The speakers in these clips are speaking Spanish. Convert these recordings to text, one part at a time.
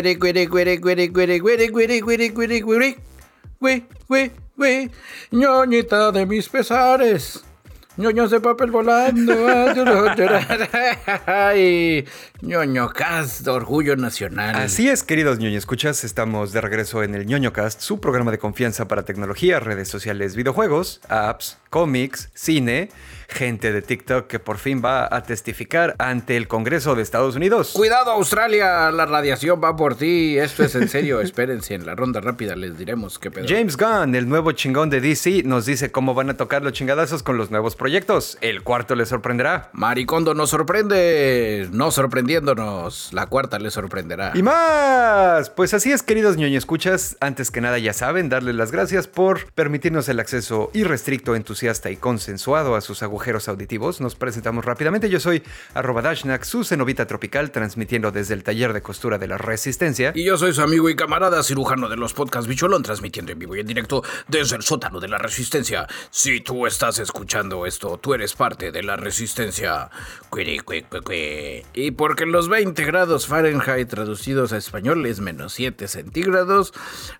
Güiri, güiri, güiri, güiri, güiri, güiri, güiri, güiri, güiri, güiri. Güey, güey, güey. ñoñita de mis pesares. ñoños de papel volando. Ay, ñoño cast, orgullo nacional. Así es, queridos ñoño escuchas, estamos de regreso en el ñoño cast, su programa de confianza para tecnología, redes sociales, videojuegos, apps, cómics, cine gente de TikTok que por fin va a testificar ante el Congreso de Estados Unidos. Cuidado Australia, la radiación va por ti. Esto es en serio, espérense, en la ronda rápida les diremos qué pedo. James Gunn, el nuevo chingón de DC, nos dice cómo van a tocar los chingadazos con los nuevos proyectos. El cuarto le sorprenderá. Maricondo nos sorprende, no sorprendiéndonos. La cuarta le sorprenderá. Y más. Pues así es, queridos ñoño escuchas. Antes que nada, ya saben, darles las gracias por permitirnos el acceso irrestricto, entusiasta y consensuado a sus agujeros auditivos. Nos presentamos rápidamente. Yo soy arroba Dashnak, su cenovita tropical, transmitiendo desde el taller de costura de la Resistencia. Y yo soy su amigo y camarada cirujano de los podcasts Bicholón, transmitiendo en vivo y en directo desde el sótano de la Resistencia. Si tú estás escuchando esto, tú eres parte de la Resistencia. Y porque los 20 grados Fahrenheit traducidos a español es menos 7 centígrados,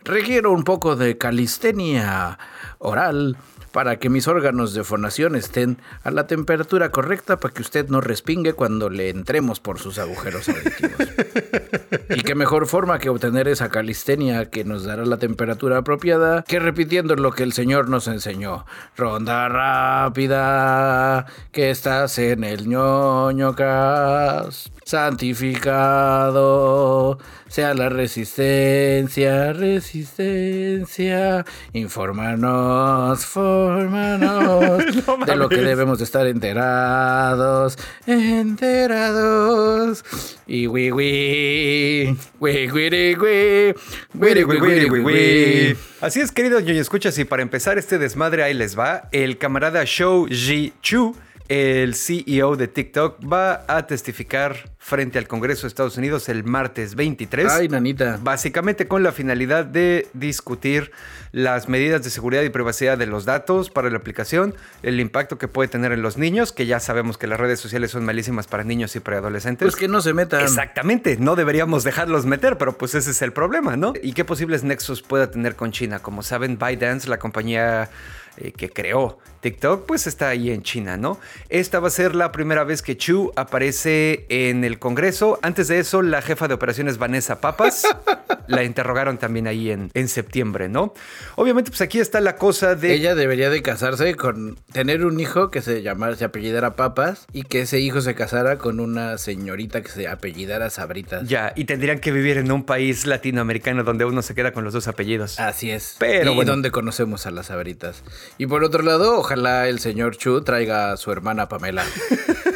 requiero un poco de calistenia oral para que mis órganos de fonación estén a la temperatura correcta para que usted no respingue cuando le entremos por sus agujeros auditivos. y qué mejor forma que obtener esa calistenia que nos dará la temperatura apropiada que repitiendo lo que el Señor nos enseñó. Ronda rápida, que estás en el ñoño santificado sea la resistencia, resistencia, infórmanos, fórmanos de lo que debemos de estar enterados, enterados. Y wi wi, wi wi wi, Así es, queridos ñoño escuchas, y para empezar este desmadre ahí les va, el camarada Shou Ji Chu el CEO de TikTok va a testificar frente al Congreso de Estados Unidos el martes 23. Ay, nanita. Básicamente con la finalidad de discutir las medidas de seguridad y privacidad de los datos para la aplicación, el impacto que puede tener en los niños, que ya sabemos que las redes sociales son malísimas para niños y preadolescentes. Pues que no se metan. Exactamente, no deberíamos dejarlos meter, pero pues ese es el problema, ¿no? ¿Y qué posibles nexos pueda tener con China? Como saben, ByteDance, la compañía eh, que creó TikTok, pues está ahí en China, ¿no? Esta va a ser la primera vez que Chu aparece en el Congreso. Antes de eso, la jefa de operaciones Vanessa Papas la interrogaron también ahí en, en septiembre, ¿no? Obviamente, pues aquí está la cosa de... Ella debería de casarse con... tener un hijo que se llamara, se apellidara Papas y que ese hijo se casara con una señorita que se apellidara Sabritas. Ya, y tendrían que vivir en un país latinoamericano donde uno se queda con los dos apellidos. Así es. Pero y donde conocemos a las Sabritas. Y por otro lado, ojalá el señor Chu traiga a su hermana Pamela.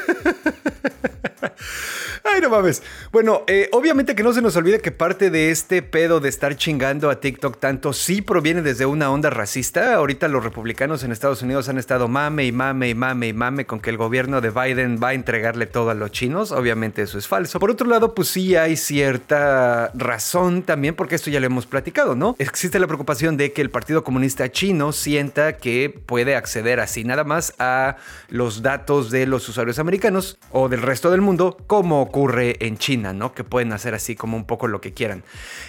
No mames. Bueno, eh, obviamente que no se nos olvide que parte de este pedo de estar chingando a TikTok tanto sí proviene desde una onda racista. Ahorita los republicanos en Estados Unidos han estado mame y mame y mame y mame con que el gobierno de Biden va a entregarle todo a los chinos. Obviamente eso es falso. Por otro lado, pues sí hay cierta razón también, porque esto ya lo hemos platicado, ¿no? Existe la preocupación de que el Partido Comunista Chino sienta que puede acceder así nada más a los datos de los usuarios americanos o del resto del mundo, como ocurre en China, ¿no? Que pueden hacer así como un poco lo que quieran.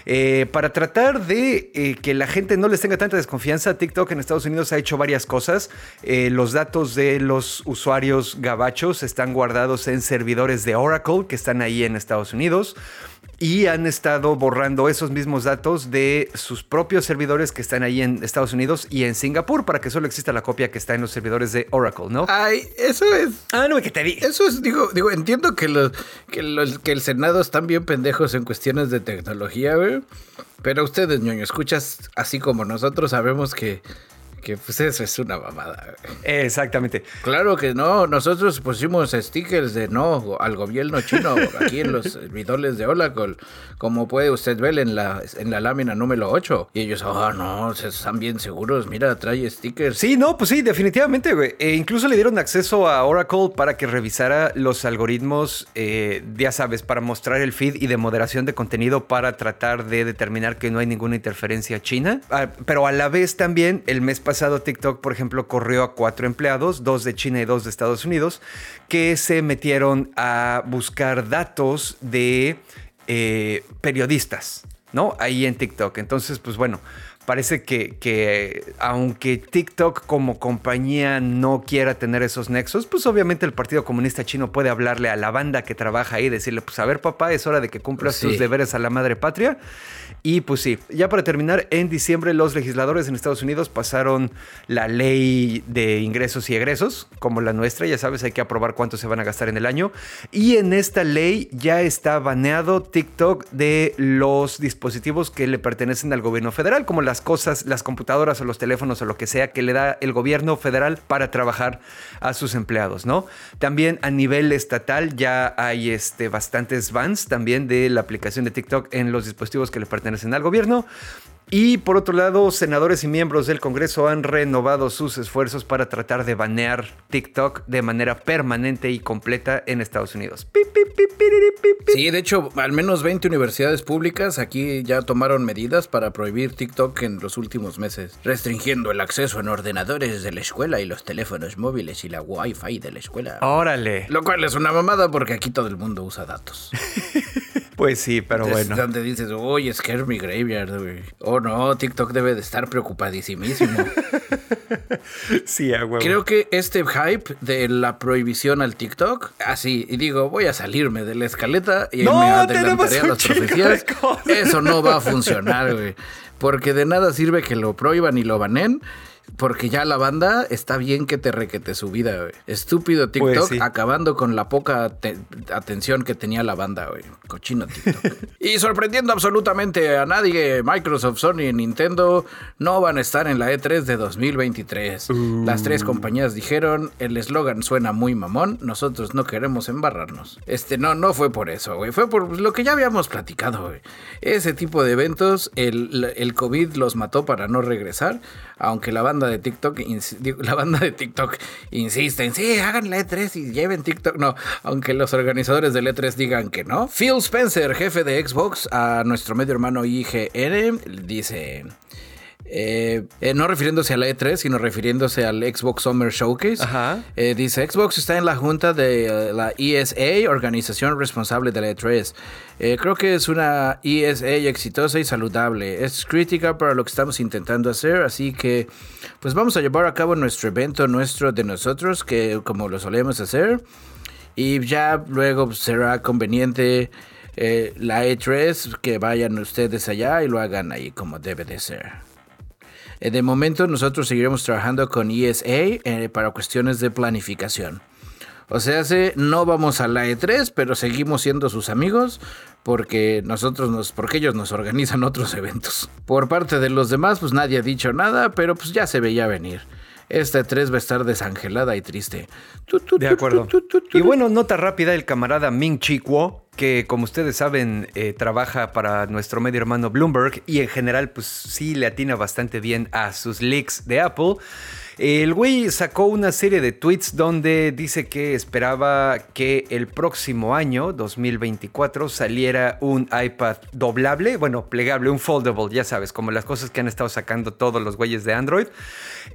Eh, para tratar de eh, que la gente no les tenga tanta desconfianza, TikTok en Estados Unidos ha hecho varias cosas. Eh, los datos de los usuarios gabachos están guardados en servidores de Oracle que están ahí en Estados Unidos y han estado borrando esos mismos datos de sus propios servidores que están ahí en Estados Unidos y en Singapur para que solo exista la copia que está en los servidores de Oracle, ¿no? Ay, eso es. Ah, no, que te di. Eso es, digo, digo, entiendo que los, que los, que el Senado están bien pendejos en cuestiones de tecnología, güey. Pero ustedes, ñoño, escuchas así como nosotros sabemos que que pues eso es una mamada. Exactamente. Claro que no, nosotros pusimos stickers de no al gobierno chino aquí en los bidoles de Oracle, como puede usted ver en la, en la lámina número 8. Y ellos, ah, no, están bien seguros, mira, trae stickers. Sí, no, pues sí, definitivamente, güey. E incluso le dieron acceso a Oracle para que revisara los algoritmos, eh, ya sabes, para mostrar el feed y de moderación de contenido para tratar de determinar que no hay ninguna interferencia china. Ah, pero a la vez también, el mes pasado, pasado TikTok, por ejemplo, corrió a cuatro empleados, dos de China y dos de Estados Unidos, que se metieron a buscar datos de eh, periodistas, ¿no? Ahí en TikTok. Entonces, pues bueno, parece que, que, aunque TikTok como compañía no quiera tener esos nexos, pues obviamente el Partido Comunista Chino puede hablarle a la banda que trabaja ahí y decirle, pues a ver papá, es hora de que cumplas tus deberes a la madre patria. Y pues sí, ya para terminar, en diciembre los legisladores en Estados Unidos pasaron la ley de ingresos y egresos, como la nuestra, ya sabes, hay que aprobar cuánto se van a gastar en el año. Y en esta ley ya está baneado TikTok de los dispositivos que le pertenecen al gobierno federal, como las cosas, las computadoras o los teléfonos o lo que sea que le da el gobierno federal para trabajar a sus empleados, ¿no? También a nivel estatal ya hay este, bastantes bans también de la aplicación de TikTok en los dispositivos que le pertenecen en el gobierno. Y por otro lado, senadores y miembros del Congreso han renovado sus esfuerzos para tratar de banear TikTok de manera permanente y completa en Estados Unidos. Sí, de hecho, al menos 20 universidades públicas aquí ya tomaron medidas para prohibir TikTok en los últimos meses, restringiendo el acceso en ordenadores de la escuela y los teléfonos móviles y la Wi-Fi de la escuela. Órale. Lo cual es una mamada porque aquí todo el mundo usa datos. Pues sí, pero bueno. Donde dices, oye, Scare Me Graveyard, güey. Oh no, TikTok debe de estar preocupadísimo. sí, a huevo. Creo que este hype de la prohibición al TikTok, así, y digo, voy a salirme de la escaleta y me adelantaré a las profecías. Eso no va a funcionar, güey. Porque de nada sirve que lo prohíban y lo banen porque ya la banda está bien que te requete su vida, güey. Estúpido TikTok acabando con la poca atención que tenía la banda, güey. Cochino TikTok. y sorprendiendo absolutamente a nadie, Microsoft, Sony y Nintendo no van a estar en la E3 de 2023. Las tres uh. compañías dijeron, el eslogan suena muy mamón, nosotros no queremos embarrarnos. Este no, no fue por eso, güey. Fue por lo que ya habíamos platicado, güey. Ese tipo de eventos, el, el COVID los mató para no regresar, aunque la banda de TikTok, la banda de TikTok insisten, sí, hagan la E3 y lleven TikTok. No, aunque los organizadores del E3 digan que no. Phil Spencer, jefe de Xbox, a nuestro medio hermano IGN, dice... Eh, eh, no refiriéndose a la E3, sino refiriéndose al Xbox Summer Showcase. Eh, dice, Xbox está en la junta de la ESA, organización responsable de la E3. creo que es una ESA exitosa y saludable. Es crítica para lo que estamos intentando hacer, así que pues vamos a llevar a cabo nuestro evento nuestro de nosotros, que como lo solemos hacer. Y ya luego será conveniente la E3 que vayan ustedes allá y lo hagan ahí como debe de ser. Eh, de momento nosotros seguiremos trabajando con ESA eh, para cuestiones de planificación. O sea, no vamos a la E3, pero seguimos siendo sus amigos porque nosotros nos, porque ellos nos organizan otros eventos. Por parte de los demás, pues nadie ha dicho nada, pero pues ya se veía venir. Esta E3 va a estar desangelada y triste. De acuerdo. Y bueno, nota rápida, el camarada Ming Chi Kuo que como ustedes saben eh, trabaja para nuestro medio hermano Bloomberg y en general pues sí le atina bastante bien a sus leaks de Apple. El güey sacó una serie de tweets donde dice que esperaba que el próximo año, 2024, saliera un iPad doblable, bueno, plegable, un foldable, ya sabes, como las cosas que han estado sacando todos los güeyes de Android.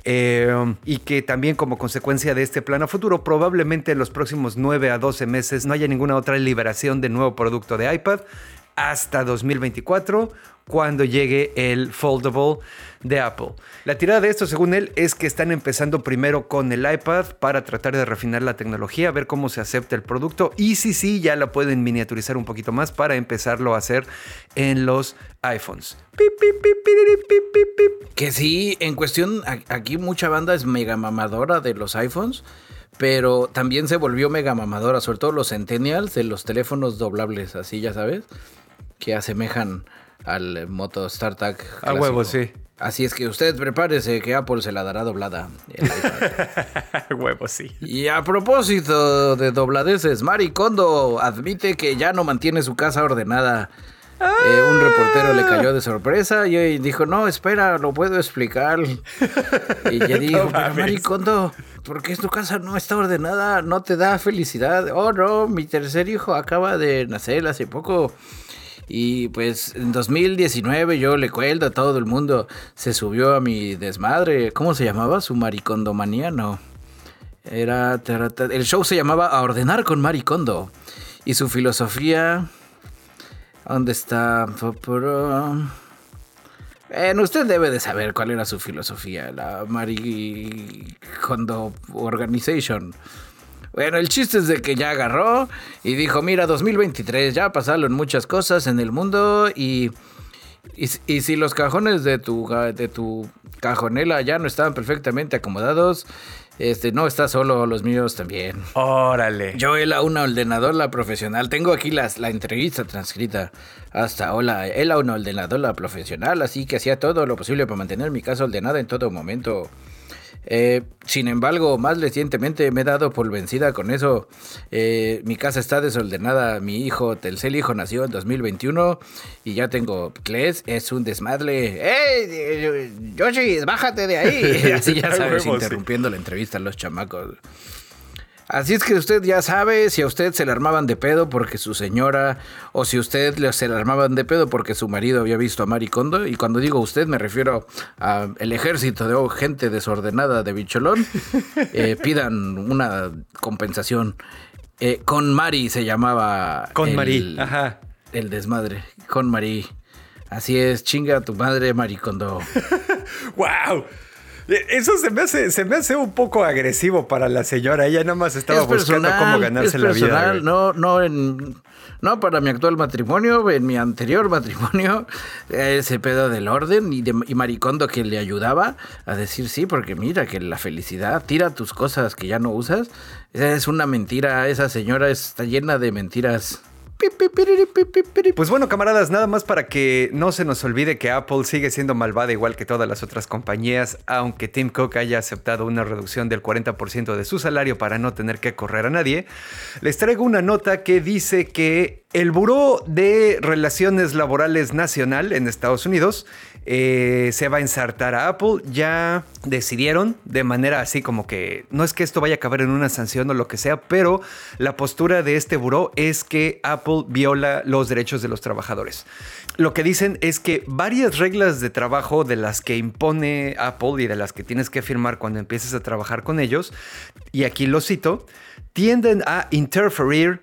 Eh, y que también como consecuencia de este plan a futuro, probablemente en los próximos 9 a 12 meses no haya ninguna otra liberación de nuevo producto de iPad hasta 2024 cuando llegue el foldable de Apple. La tirada de esto, según él, es que están empezando primero con el iPad para tratar de refinar la tecnología, ver cómo se acepta el producto y si sí, ya la pueden miniaturizar un poquito más para empezarlo a hacer en los iPhones. Que sí, en cuestión, aquí mucha banda es mega mamadora de los iPhones pero también se volvió mega mamadora, sobre todo los centennials de los teléfonos doblables, así ya sabes, que asemejan al Moto StarTAC. A huevo, sí. Así es que usted prepárese que Apple se la dará doblada. Huevo, sí. Y a propósito de dobladeces, Mari Kondo admite que ya no mantiene su casa ordenada. Eh, un reportero le cayó de sorpresa y dijo, no, espera, lo puedo explicar. Y ya dijo, Mari Kondo, ¿por qué tu casa no está ordenada? ¿No te da felicidad? Oh, no, mi tercer hijo acaba de nacer hace poco Y pues en 2019 yo le cuento a todo el mundo, se subió a mi desmadre. ¿Cómo se llamaba? Su maricondomanía, no. Era. El show se llamaba A Ordenar con Maricondo. Y su filosofía. ¿Dónde está? Bueno, usted debe de saber cuál era su filosofía, la Maricondo Organization. Bueno, el chiste es de que ya agarró y dijo, mira, 2023, ya pasaron muchas cosas en el mundo y, y, si los cajones de tu, de tu cajonela ya no estaban perfectamente acomodados, este, no está solo, los míos también. Órale. Yo era una ordenadora profesional. Tengo aquí las, la entrevista transcrita. Hasta hola, era una ordenadora profesional, así que hacía todo lo posible para mantener mi casa ordenada en todo momento. Eh, sin embargo, más recientemente me he dado por vencida con eso. Eh, mi casa está desordenada. Mi hijo, Telcel hijo, nació en 2021 y ya tengo Cles. Es un desmadre. ¡Ey! Yoshi, bájate de ahí. Así ya sabes, interrumpiendo la entrevista a los chamacos. Así es que usted ya sabe si a usted se le armaban de pedo porque su señora o si usted se le armaban de pedo porque su marido había visto a Maricondo. Y cuando digo usted me refiero al ejército de gente desordenada de Bicholón. Eh, pidan una compensación. Eh, con Mari se llamaba. Con Mari, ajá. El desmadre. Con Mari. Así es, chinga a tu madre, Maricondo. ¡Wow! Eso se me hace, se me hace un poco agresivo para la señora. Ella nada más estaba buscando cómo ganarse la vida. No, no en, no para mi actual matrimonio, en mi anterior matrimonio, ese pedo del orden y, de, y maricondo que le ayudaba a decir sí, porque mira que la felicidad, tira tus cosas que ya no usas, es una mentira. Esa señora está llena de mentiras. Pues bueno, camaradas, nada más para que no se nos olvide que Apple sigue siendo malvada igual que todas las otras compañías, aunque Tim Cook haya aceptado una reducción del 40% de su salario para no tener que correr a nadie. Les traigo una nota que dice que el Buró de Relaciones Laborales Nacional en Estados Unidos eh, se va a ensartar a Apple. Ya decidieron de manera así como que no es que esto vaya a caber en una sanción o lo que sea, pero la postura de este buró es que Apple viola los derechos de los trabajadores. Lo que dicen es que varias reglas de trabajo de las que impone Apple y de las que tienes que firmar cuando empieces a trabajar con ellos, y aquí lo cito, tienden a interferir,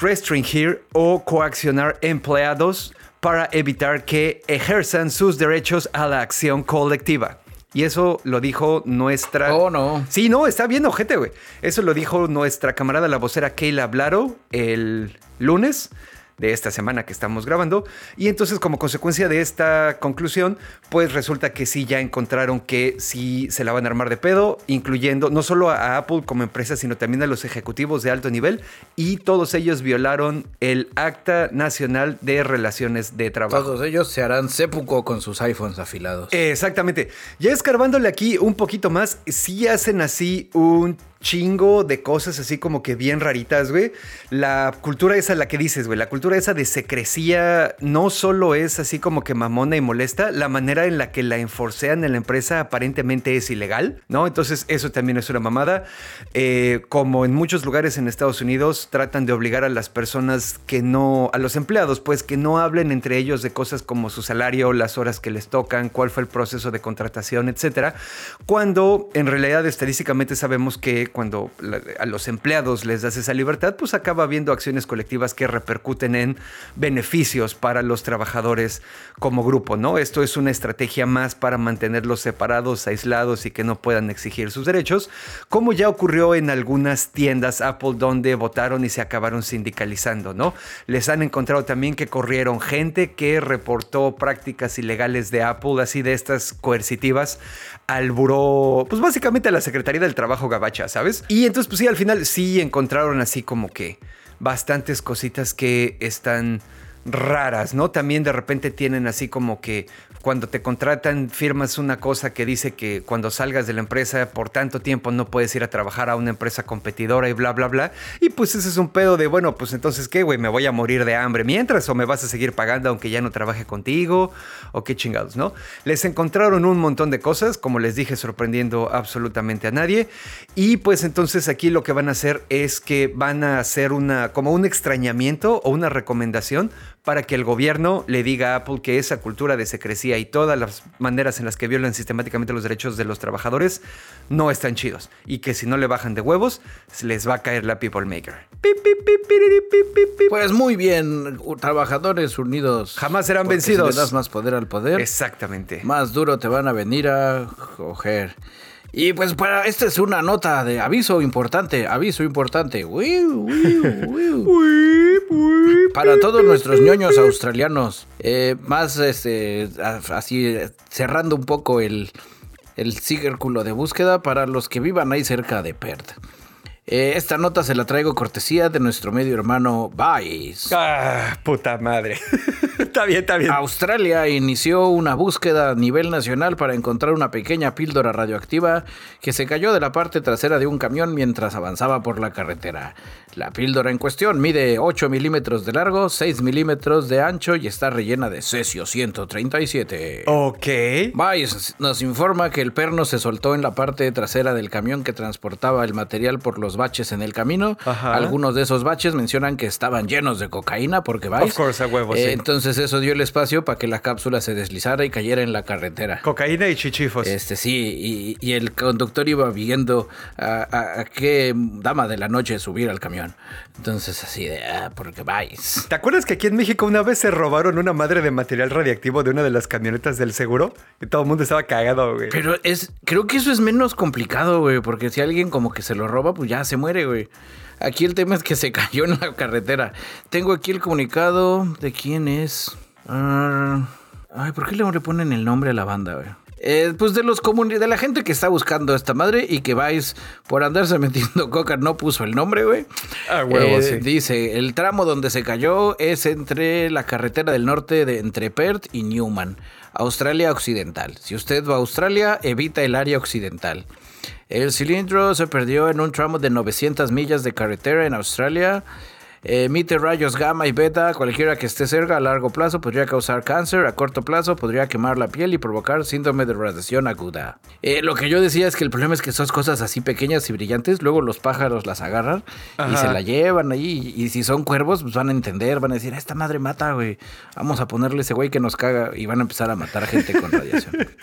restringir o coaccionar empleados para evitar que ejerzan sus derechos a la acción colectiva. Y eso lo dijo nuestra. Oh, no. Sí, no, está bien, ojete, güey. Eso lo dijo nuestra camarada, la vocera Kayla Blaro, el lunes de esta semana que estamos grabando. Y entonces como consecuencia de esta conclusión, pues resulta que sí ya encontraron que sí se la van a armar de pedo, incluyendo no solo a Apple como empresa, sino también a los ejecutivos de alto nivel. Y todos ellos violaron el Acta Nacional de Relaciones de Trabajo. Todos ellos se harán sépuco con sus iPhones afilados. Exactamente. Ya escarbándole aquí un poquito más, sí hacen así un chingo de cosas así como que bien raritas, güey. La cultura esa, la que dices, güey, la cultura esa de secrecía no solo es así como que mamona y molesta, la manera en la que la enforcean en la empresa aparentemente es ilegal, ¿no? Entonces eso también es una mamada. Eh, como en muchos lugares en Estados Unidos tratan de obligar a las personas que no, a los empleados, pues que no hablen entre ellos de cosas como su salario, las horas que les tocan, cuál fue el proceso de contratación, etcétera, cuando en realidad estadísticamente sabemos que cuando a los empleados les das esa libertad, pues acaba habiendo acciones colectivas que repercuten en beneficios para los trabajadores como grupo, ¿no? Esto es una estrategia más para mantenerlos separados, aislados y que no puedan exigir sus derechos, como ya ocurrió en algunas tiendas Apple donde votaron y se acabaron sindicalizando, ¿no? Les han encontrado también que corrieron gente que reportó prácticas ilegales de Apple, así de estas coercitivas, al buró, pues básicamente a la Secretaría del Trabajo Gabacha, ¿sabes? Y entonces, pues sí, al final sí encontraron así como que bastantes cositas que están raras, ¿no? También de repente tienen así como que cuando te contratan firmas una cosa que dice que cuando salgas de la empresa por tanto tiempo no puedes ir a trabajar a una empresa competidora y bla, bla, bla. Y pues ese es un pedo de, bueno, pues entonces qué, güey, me voy a morir de hambre mientras o me vas a seguir pagando aunque ya no trabaje contigo o qué chingados, ¿no? Les encontraron un montón de cosas, como les dije, sorprendiendo absolutamente a nadie. Y pues entonces aquí lo que van a hacer es que van a hacer una, como un extrañamiento o una recomendación para que el gobierno le diga a Apple que esa cultura de secrecía y todas las maneras en las que violan sistemáticamente los derechos de los trabajadores no están chidos. Y que si no le bajan de huevos, les va a caer la People Maker. Pues muy bien, trabajadores unidos. Jamás serán vencidos. Si le das más poder al poder. Exactamente. Más duro te van a venir a coger. Y pues para esta es una nota de aviso importante, aviso importante. para todos nuestros ñoños australianos, eh, más este, así cerrando un poco el, el círculo de búsqueda para los que vivan ahí cerca de Perth. Eh, esta nota se la traigo cortesía de nuestro medio hermano Vice. Ah, puta madre. está bien, está bien. Australia inició una búsqueda a nivel nacional para encontrar una pequeña píldora radioactiva que se cayó de la parte trasera de un camión mientras avanzaba por la carretera. La píldora en cuestión mide 8 milímetros de largo, 6 milímetros de ancho y está rellena de cesio 137. Ok. Vice nos informa que el perno se soltó en la parte trasera del camión que transportaba el material por los baches en el camino. Algunos de esos baches mencionan que estaban llenos de cocaína porque Vice. Of course, a huevo, eh, Entonces eso dio el espacio para que la cápsula se deslizara y cayera en la carretera. Cocaína y chichifos. Este sí, y, el conductor iba viendo a qué dama de la noche subir al camión. Entonces así de, ah, porque vais. ¿Te acuerdas que aquí en México una vez se robaron una madre de material radiactivo de una de las camionetas del seguro? Y todo el mundo estaba cagado, güey. Pero es, creo que eso es menos complicado, güey, porque si alguien como que se lo roba, pues ya se muere, güey. Aquí el tema es que se cayó en la carretera. Tengo aquí el comunicado de quién es. Ah, ay, ¿por qué le ponen el nombre a la banda, güey? Eh, pues de los de la gente que está buscando esta madre y que vais por andarse metiendo coca no puso el nombre, güey. Ah, huevo, eh, Dice, el tramo donde se cayó es entre la carretera del norte de entre Perth y Newman, Australia Occidental. Si usted va a Australia, evita el área occidental. El cilindro se perdió en un tramo de 900 millas de carretera en Australia emite rayos gamma y beta, cualquiera que esté cerca a largo plazo podría causar cáncer, a corto plazo podría quemar la piel y provocar síndrome de radiación aguda. Eh, lo que yo decía es que el problema es que esas cosas así pequeñas y brillantes, luego los pájaros las agarran y se la llevan ahí. Y si son cuervos, pues van a entender, van a decir, esta madre mata, güey. Vamos a ponerle ese güey que nos caga y van a empezar a matar gente con radiación.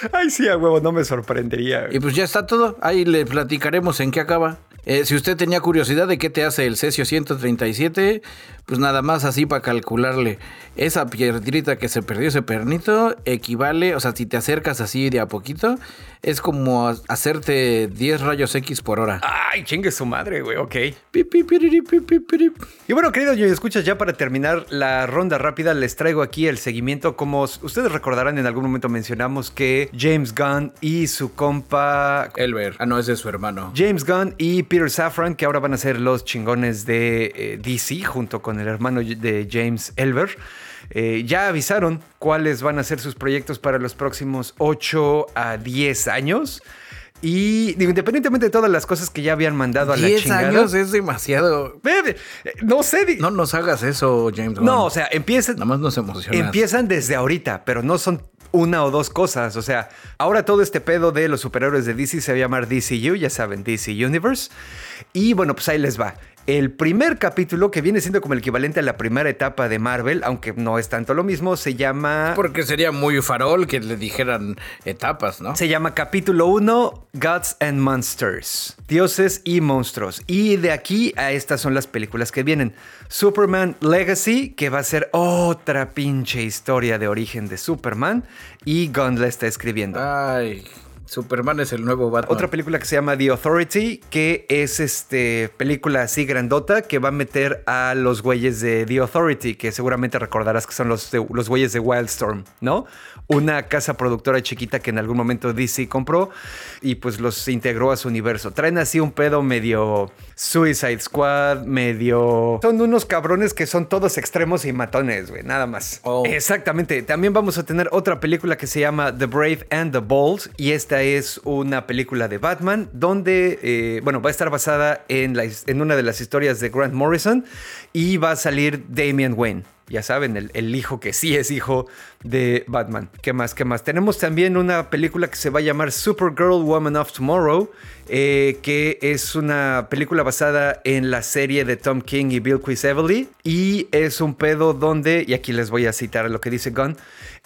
Ay, sí, a huevo, no me sorprendería. Y pues ya está todo. Ahí le platicaremos en qué acaba. Eh, si usted tenía curiosidad de qué te hace el cesio 137, pues nada más así para calcularle. Esa piedrita que se perdió, ese pernito, equivale, o sea, si te acercas así de a poquito, es como hacerte 10 rayos X por hora. Ay, chingue su madre, güey, ok. Y bueno, queridos, yo escuchas, ya para terminar la ronda rápida, les traigo aquí el seguimiento. Como ustedes recordarán, en algún momento mencionamos que James Gunn y su compa... Elber. Ah, no, ese es su hermano. James Gunn y Peter Safran, que ahora van a ser los chingones de eh, DC, junto con el hermano de James Elber. Eh, ya avisaron cuáles van a ser sus proyectos para los próximos 8 a 10 años. Y independientemente de todas las cosas que ya habían mandado a la chingada. 10 años es demasiado. Eh, no sé. No nos hagas eso, James. No, o sea, empiezan. Nada más nos emociona. Empiezan desde ahorita, pero no son una o dos cosas. O sea, ahora todo este pedo de los superhéroes de DC se va a llamar DCU, ya saben, DC Universe. Y bueno, pues ahí les va. El primer capítulo, que viene siendo como el equivalente a la primera etapa de Marvel, aunque no es tanto lo mismo, se llama... Porque sería muy farol que le dijeran etapas, ¿no? Se llama capítulo 1, Gods and Monsters, dioses y monstruos. Y de aquí a estas son las películas que vienen. Superman Legacy, que va a ser otra pinche historia de origen de Superman, y Gunn la está escribiendo. Ay, Superman es el nuevo Batman. Otra película que se llama The Authority, que es este película así grandota que va a meter a los güeyes de The Authority, que seguramente recordarás que son los, los güeyes de Wildstorm, ¿no? Una casa productora chiquita que en algún momento DC compró y pues los integró a su universo. Traen así un pedo medio Suicide Squad, medio... Son unos cabrones que son todos extremos y matones, güey, nada más. Oh. Exactamente. También vamos a tener otra película que se llama The Brave and the Bold y esta es una película de Batman donde, eh, bueno, va a estar basada en, la, en una de las historias de Grant Morrison y va a salir Damian Wayne. Ya saben, el, el, hijo que sí es hijo de Batman. ¿Qué más? ¿Qué más? Tenemos también una película que se va a llamar Supergirl Woman of Tomorrow, eh, que es una película basada en la serie de Tom King y Bill Quisevely. Y es un pedo donde, y aquí les voy a citar lo que dice Gunn,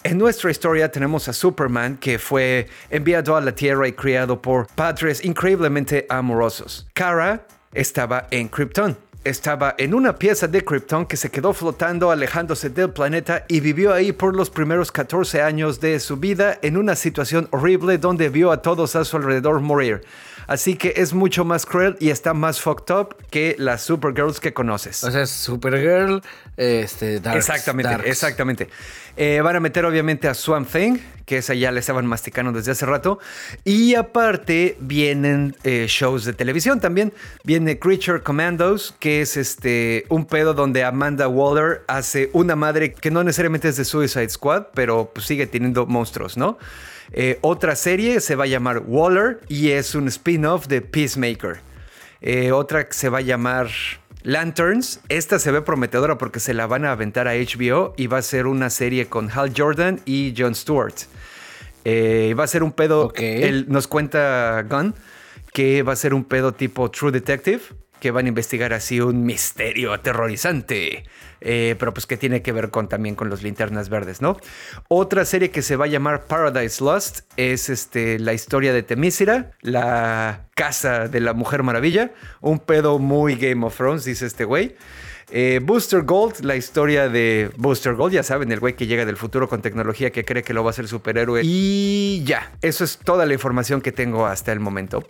en nuestra historia tenemos a Superman que fue enviado a la Tierra y criado por padres increíblemente amorosos. Kara estaba en Krypton estaba en una pieza de Krypton que se quedó flotando alejándose del planeta y vivió ahí por los primeros 14 años de su vida en una situación horrible donde vio a todos a su alrededor morir. Así que es mucho más cruel y está más fucked up que las Supergirls que conoces. O sea, es Supergirl, este, Darks, Exactamente, exactamente. Eh, van a meter obviamente a Swamp Thing, que esa ya le estaban masticando desde hace rato. Y aparte vienen eh, shows de televisión también. Viene Creature Commandos, que es este un pedo donde Amanda Waller hace una madre que no necesariamente es de Suicide Squad, pero pues, sigue teniendo monstruos, ¿no? Eh, otra serie se va a llamar Waller y es un spin-off de Peacemaker. Eh, otra se va a llamar Lanterns. Esta se ve prometedora porque se la van a aventar a HBO y va a ser una serie con Hal Jordan y Jon Stewart. Eh, va a ser un pedo. Él nos cuenta Gunn que va a ser un pedo tipo True Detective que van a investigar así un misterio aterrorizante, eh, pero pues que tiene que ver con, también con los linternas verdes, ¿no? Otra serie que se va a llamar Paradise Lost es este, la historia de Temisira, la casa de la Mujer Maravilla, un pedo muy Game of Thrones, dice este güey. Eh, Booster Gold, la historia de Booster Gold, ya saben, el güey que llega del futuro con tecnología que cree que lo va a hacer superhéroe. Y ya, eso es toda la información que tengo hasta el momento.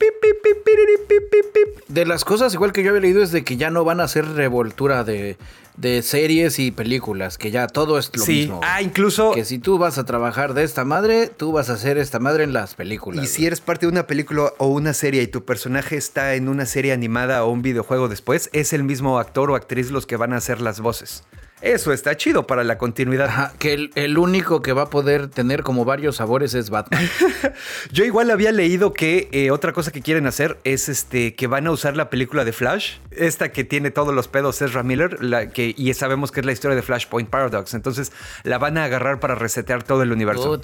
de las cosas, igual que yo había leído, es de que ya no van a hacer revoltura de de series y películas, que ya todo es lo sí. mismo. Ah, incluso. Que si tú vas a trabajar de esta madre, tú vas a hacer esta madre en las películas. Y si eres parte de una película o una serie y tu personaje está en una serie animada o un videojuego después, es el mismo actor o actriz los que van a hacer las voces. Eso está chido para la continuidad. que el, único que va a poder tener como varios sabores es Batman. Yo igual había leído que eh, otra cosa que quieren hacer es este que van a usar la película de Flash, esta que tiene todos los pedos Ezra Miller, la que, y sabemos que es la historia de Flashpoint Paradox. Entonces la van a agarrar para resetear todo el universo.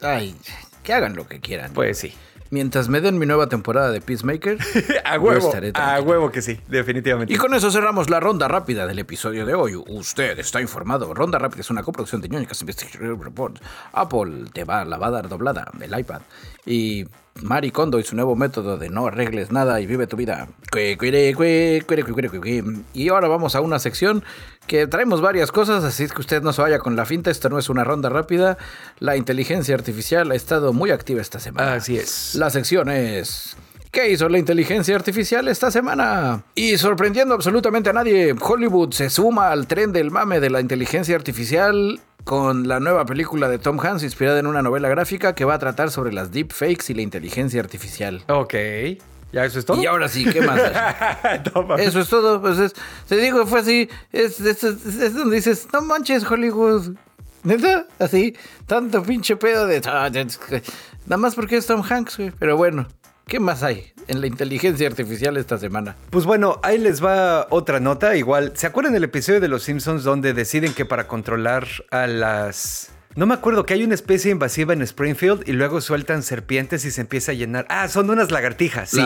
ay, que hagan lo que quieran. Pues sí. Mientras me den mi nueva temporada de Peacemaker, a huevo, a huevo que sí, definitivamente. Y con eso cerramos la ronda rápida del episodio de hoy. Usted está informado. Ronda rápida es una coproducción de Ñoñicas Investigation Report. Apple te va, la va a dar doblada del iPad. Y Mari Kondo y su nuevo método de no arregles nada y vive tu vida. Y ahora vamos a una sección que traemos varias cosas, así es que usted no se vaya con la finta, esto no es una ronda rápida. La inteligencia artificial ha estado muy activa esta semana. Así es. La sección es... ¿Qué hizo la inteligencia artificial esta semana? Y sorprendiendo absolutamente a nadie, Hollywood se suma al tren del mame de la inteligencia artificial con la nueva película de Tom Hanks inspirada en una novela gráfica que va a tratar sobre las deepfakes y la inteligencia artificial. Ok. ¿Ya eso es todo? Y ahora sí, ¿qué más? eso es todo. Pues te digo, fue así. Es, es, donde dices, no manches, Hollywood. ¿Neta? Así, tanto pinche pedo de... Nada más porque es Tom Hanks, güey. Pero bueno, ¿qué más hay en la inteligencia artificial esta semana? Pues bueno, ahí les va otra nota. Igual, ¿se acuerdan del episodio de Los Simpsons donde deciden que para controlar a las no me acuerdo que hay una especie invasiva en Springfield y luego sueltan serpientes y se empieza a llenar. Ah, son unas lagartijas. Sí.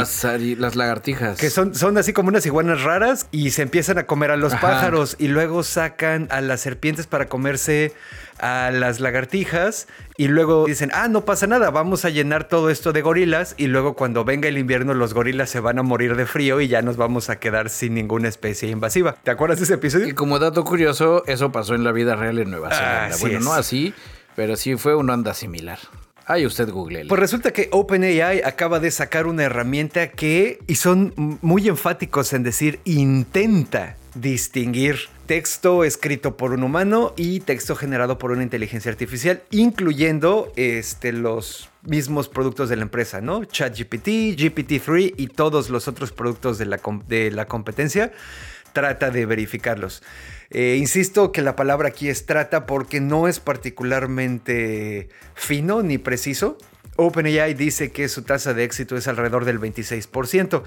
Las, lagartijas. Que son, son así como unas iguanas raras y se empiezan a comer a los pájaros y luego sacan a las serpientes para comerse a las lagartijas y luego dicen, ah, no pasa nada, vamos a llenar todo esto de gorilas y luego cuando venga el invierno los gorilas se van a morir de frío y ya nos vamos a quedar sin ninguna especie invasiva. ¿Te acuerdas de ese episodio? Y como dato curioso, eso pasó en la vida real en Nueva Zelanda. bueno, no así, pero sí fue una onda similar. Ahí usted google. Pues resulta que OpenAI acaba de sacar una herramienta que, y son muy enfáticos en decir, intenta distinguir texto escrito por un humano y texto generado por una inteligencia artificial, incluyendo este, los mismos productos de la empresa, ¿no? ChatGPT, GPT-3 y todos los otros productos de la, de la competencia. Trata de verificarlos. Eh, insisto que la palabra aquí es trata porque no es particularmente fino ni preciso. OpenAI dice que su tasa de éxito es alrededor del 26%,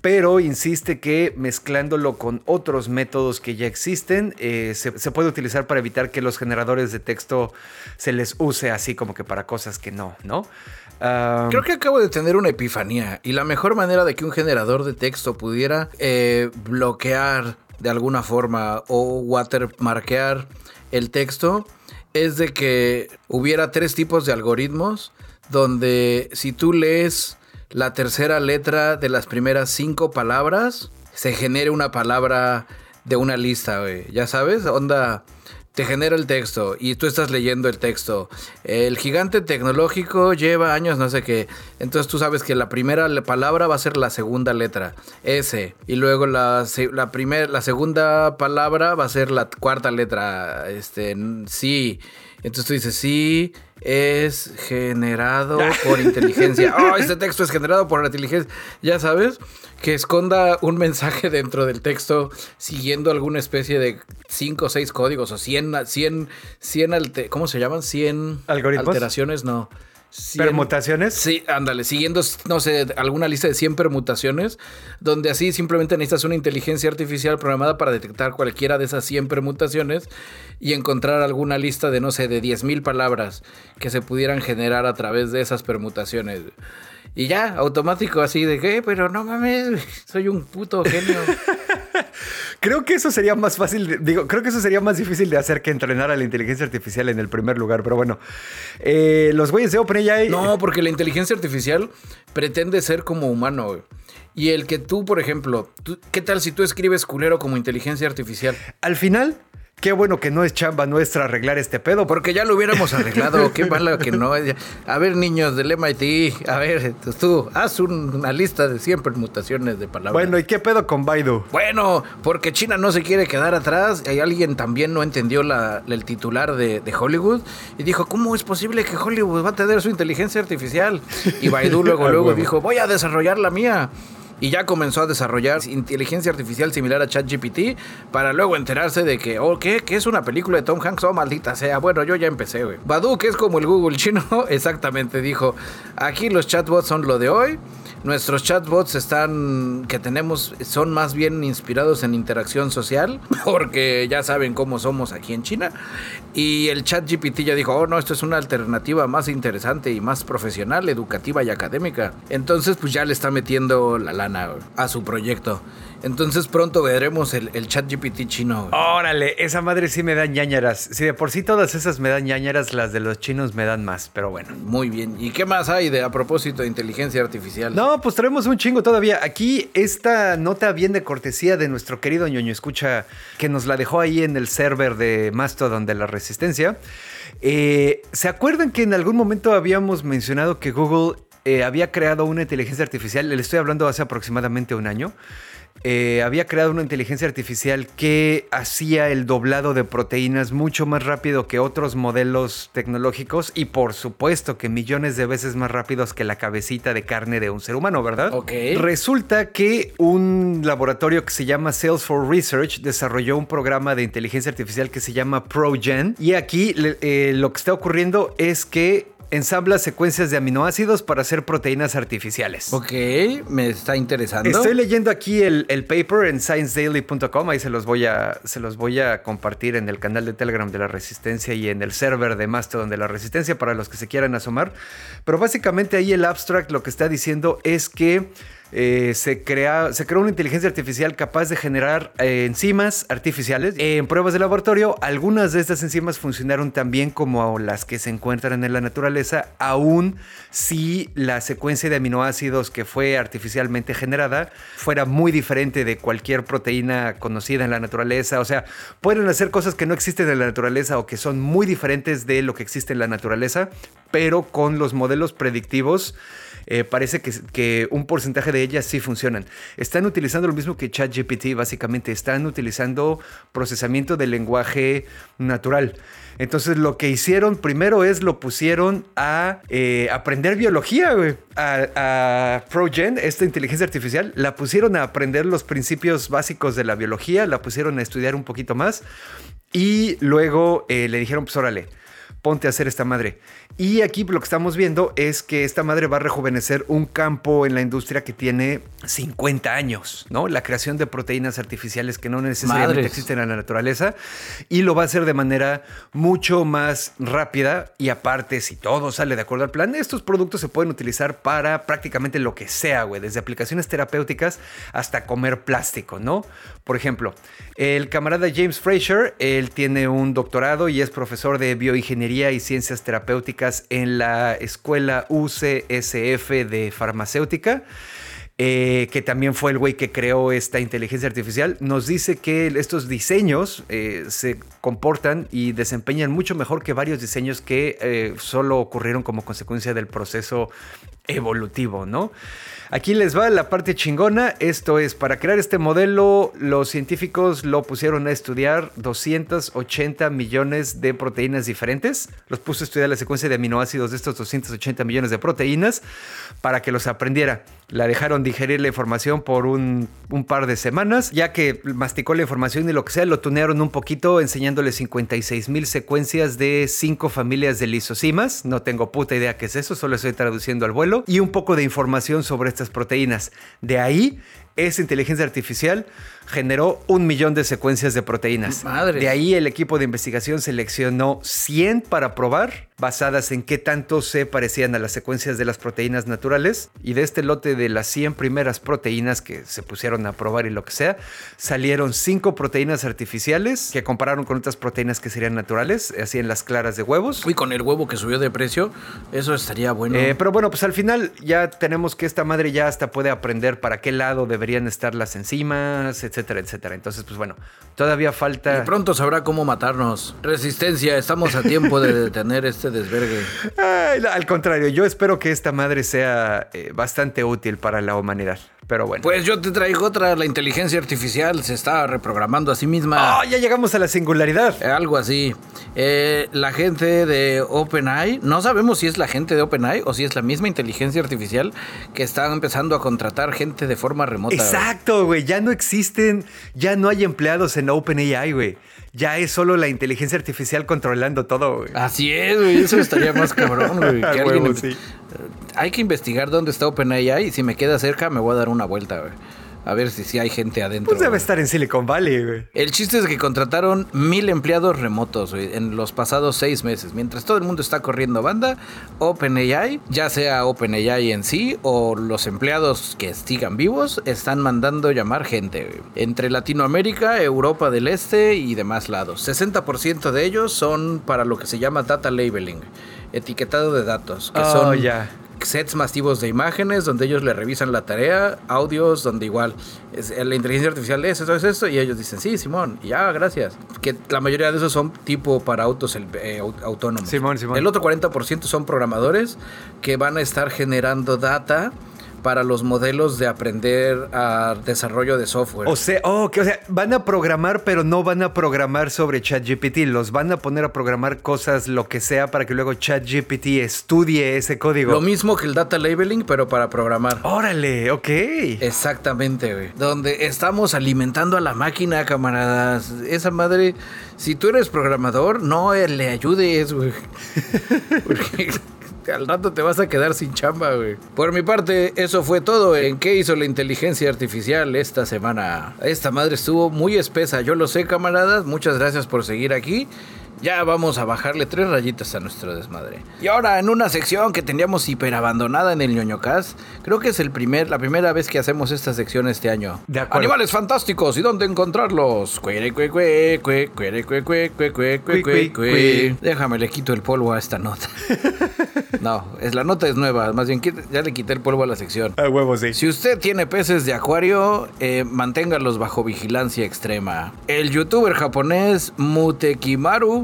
pero insiste que mezclándolo con otros métodos que ya existen, eh, se, puede utilizar para evitar que los generadores de texto se les use así como que para cosas que no, ¿no? Creo que acabo de tener una epifanía y la mejor manera de que un generador de texto pudiera eh, bloquear de alguna forma o watermarkear el texto es de que hubiera tres tipos de algoritmos donde si tú lees la tercera letra de las primeras cinco palabras, se genere una palabra de una lista, güey. Ya sabes, onda, te genera el texto y tú estás leyendo el texto. El gigante tecnológico lleva años, no sé qué. Entonces tú sabes que la primera palabra va a ser la segunda letra, S. Y luego la, la, la segunda palabra va a ser la cuarta letra, este, sí. Entonces tú dices, sí, es generado por inteligencia. Oh, este texto es generado por la inteligencia. Ya sabes, que esconda un mensaje dentro del texto siguiendo alguna especie de 5 o 6 códigos o 100, 100, 100 ¿cómo se llaman? 100 ¿Algoritmos? alteraciones, no. ¿Permutaciones? Sí, ándale, siguiendo, no sé, alguna lista de 100 permutaciones, donde así simplemente necesitas una inteligencia artificial programada para detectar cualquiera de esas 100 permutaciones y encontrar alguna lista de, no sé, de 10.000 palabras que se pudieran generar a través de esas permutaciones. Y ya, automático así de que, pero no mames, soy un puto genio. creo que eso sería más fácil, digo, creo que eso sería más difícil de hacer que entrenar a la inteligencia artificial en el primer lugar, pero bueno, eh, los güeyes de OpenAI... No, porque la inteligencia artificial pretende ser como humano, Y el que tú, por ejemplo, ¿qué tal si tú escribes culero como inteligencia artificial? Al final, Qué bueno que no es chamba nuestra arreglar este pedo. Porque ya lo hubiéramos arreglado. Qué malo que no. A ver, niños del MIT, a ver, tú, haz una lista de 100 permutaciones de palabras. Bueno, ¿y qué pedo con Baidu? Bueno, porque China no se quiere quedar atrás. Y alguien también no entendió el titular de, Hollywood y dijo, ¿cómo es posible que Hollywood va a tener su inteligencia artificial? Y Baidu luego, luego dijo, voy a desarrollar la mía y ya comenzó a desarrollar inteligencia artificial similar a ChatGPT para luego enterarse de que, oh, ¿qué? ¿Qué es una película de Tom Hanks? Oh, maldita sea. Bueno, yo ya empecé, güey. Badu, que es como el Google chino, exactamente dijo, aquí los chatbots son lo de hoy. Nuestros chatbots están que tenemos son más bien inspirados en interacción social, porque ya saben cómo somos aquí en China. Y el chat GPT ya dijo, oh no, esto es una alternativa más interesante y más profesional, educativa y académica. Entonces, pues ya le está metiendo la lana a su proyecto. Entonces pronto veremos el, chat GPT chino. Órale, esa madre sí me dan ñañaras. Si de por sí todas esas me dan ñañaras, las de los chinos me dan más, pero bueno. Muy bien. ¿Y qué más hay de a propósito de inteligencia artificial? No, pues traemos un chingo todavía. Aquí esta nota bien de cortesía de nuestro querido ñoño escucha que nos la dejó ahí en el server de Mastodon de la Resistencia. Eh, ¿Se acuerdan que en algún momento habíamos mencionado que Google eh, había creado una inteligencia artificial? Le estoy hablando hace aproximadamente un año eh, había creado una inteligencia artificial que hacía el doblado de proteínas mucho más rápido que otros modelos tecnológicos y por supuesto que millones de veces más rápidos que la cabecita de carne de un ser humano, ¿verdad? Ok. Resulta que un laboratorio que se llama Salesforce Research desarrolló un programa de inteligencia artificial que se llama ProGen y aquí eh, lo que está ocurriendo es que ensambla secuencias de aminoácidos para hacer proteínas artificiales. Ok, me está interesando. Estoy leyendo aquí el, paper en sciencedaily.com, ahí se los, voy a, se los voy a compartir en el canal de Telegram de la Resistencia y en el server de Mastodon de la Resistencia para los que se quieran asomar. Pero básicamente ahí el abstract lo que está diciendo es que eh, se, crea, se creó una inteligencia artificial capaz de generar eh, enzimas artificiales. En pruebas de laboratorio, algunas de estas enzimas funcionaron tan bien como las que se encuentran en la naturaleza, aun si la secuencia de aminoácidos que fue artificialmente generada fuera muy diferente de cualquier proteína conocida en la naturaleza. O sea, pueden hacer cosas que no existen en la naturaleza o que son muy diferentes de lo que existe en la naturaleza, pero con los modelos predictivos eh, parece que, un porcentaje de ellas sí funcionan. Están utilizando lo mismo que ChatGPT, básicamente. Están utilizando procesamiento del lenguaje natural. Entonces lo que hicieron primero es lo pusieron a eh, aprender biología, A, ProGen, esta inteligencia artificial, la pusieron a aprender los principios básicos de la biología, la pusieron a estudiar un poquito más y luego eh, le dijeron, pues órale, ponte a hacer esta madre. Y aquí lo que estamos viendo es que esta madre va a rejuvenecer un campo en la industria que tiene 50 años, ¿no? La creación de proteínas artificiales que no necesariamente Madres. existen en la naturaleza y lo va a hacer de manera mucho más rápida y aparte, si todo sale de acuerdo al plan, estos productos se pueden utilizar para prácticamente lo que sea, güey, desde aplicaciones terapéuticas hasta comer plástico, ¿no? Por ejemplo, el camarada James Fraser, él tiene un doctorado y es profesor de bioingeniería y ciencias terapéuticas en la escuela UCSF de farmacéutica. eh, que también fue el güey que creó esta inteligencia artificial, nos dice que estos diseños eh, se comportan y desempeñan mucho mejor que varios diseños que eh, solo ocurrieron como consecuencia del proceso evolutivo, ¿no? Aquí les va la parte chingona. Esto es, para crear este modelo, los científicos lo pusieron a estudiar 280 millones de proteínas diferentes. Los puso a estudiar la secuencia de aminoácidos de estos 280 millones de proteínas para que los aprendiera. La dejaron digerir la información por un, un par de semanas. Ya que masticó la información y lo que sea, lo tunearon un poquito enseñándole 56 mil secuencias de cinco familias de lisosimas. No tengo puta idea qué es eso, solo estoy traduciendo al vuelo. Y un poco de información sobre estas proteínas. De ahí, esa inteligencia artificial generó un millón de secuencias de proteínas. Madres. De ahí el equipo de investigación seleccionó 100 para probar, basadas en qué tanto se parecían a las secuencias de las proteínas naturales. Y de este lote de las 100 primeras proteínas que se pusieron a probar y lo que sea, salieron 5 proteínas artificiales que compararon con otras proteínas que serían naturales, así en las claras de huevos. Uy, con el huevo que subió de precio, eso estaría bueno. Eh, pero bueno, pues al final ya tenemos que esta madre ya hasta puede aprender para qué lado deberían estar las enzimas, etcétera, etcétera. Entonces, pues bueno, todavía falta... Y pronto sabrá cómo matarnos. Resistencia, estamos a tiempo de detener este desvergue. Ay, al contrario, yo espero que esta madre sea eh, bastante útil para la humanidad. Pero bueno. Pues yo te traigo otra, la inteligencia artificial se está reprogramando a sí misma. ¡Oh, ya llegamos a la singularidad! Eh, Algo así. Eh, la gente de OpenAI, no sabemos si es la gente de OpenAI o si es la misma inteligencia artificial que está empezando a contratar gente de forma remota. Exacto, güey. Ya no existen, ya no hay empleados en OpenAI, güey. Ya es solo la inteligencia artificial controlando todo, güey. Así es, güey. Eso estaría más cabrón, güey. que alguien sí. Hay que investigar dónde está OpenAI y si me queda cerca me voy a dar una vuelta, güey. A ver si hay gente adentro. Pues debe güey. estar en Silicon Valley, güey. El chiste es que contrataron mil empleados remotos güey, en los pasados seis meses. Mientras todo el mundo está corriendo banda, OpenAI, ya sea OpenAI en sí o los empleados que sigan vivos, están mandando llamar gente. güey. Entre Latinoamérica, Europa del Este y demás lados. 60% de ellos son para lo que se llama data labeling, etiquetado de datos, que Oh, son ya. Sets masivos de imágenes donde ellos le revisan la tarea, audios donde igual es, eh, la inteligencia artificial es esto, es esto, y ellos dicen, sí, Simón, y ya, gracias. Que la mayoría de esos son tipo para autos eh, au- autónomos. Simón, Simón. El otro 40% son programadores que van a estar generando data para los modelos de aprender a desarrollo de software. O sea, oh, que, o sea, van a programar, pero no van a programar sobre ChatGPT. Los van a poner a programar cosas, lo que sea, para que luego ChatGPT estudie ese código. Lo mismo que el data labeling, pero para programar. Órale, ok. Exactamente, güey. Donde estamos alimentando a la máquina, camaradas. Esa madre, si tú eres programador, no le ayudes, güey. Porque al rato te vas a quedar sin chamba, güey. Por mi parte, eso fue todo en qué hizo la inteligencia artificial esta semana. Esta madre estuvo muy espesa, yo lo sé, camaradas. Muchas gracias por seguir aquí. Ya vamos a bajarle tres rayitas a nuestro desmadre. Y ahora en una sección que teníamos hiper abandonada en el ñoñocast, creo que es el primer, la primera vez que hacemos esta sección este año. De acuerdo. Animales fantásticos y dónde encontrarlos. Cuere, cue, cue, cue, cuere, cue, cue, cue, cue, cue, cue, cue. Déjame le quito el polvo a esta nota. No, es la nota es nueva, más bien ya le quité el polvo a la sección. A huevo, sí. Si usted tiene peces de acuario, eh, manténgalos bajo vigilancia extrema. El youtuber japonés Mutekimaru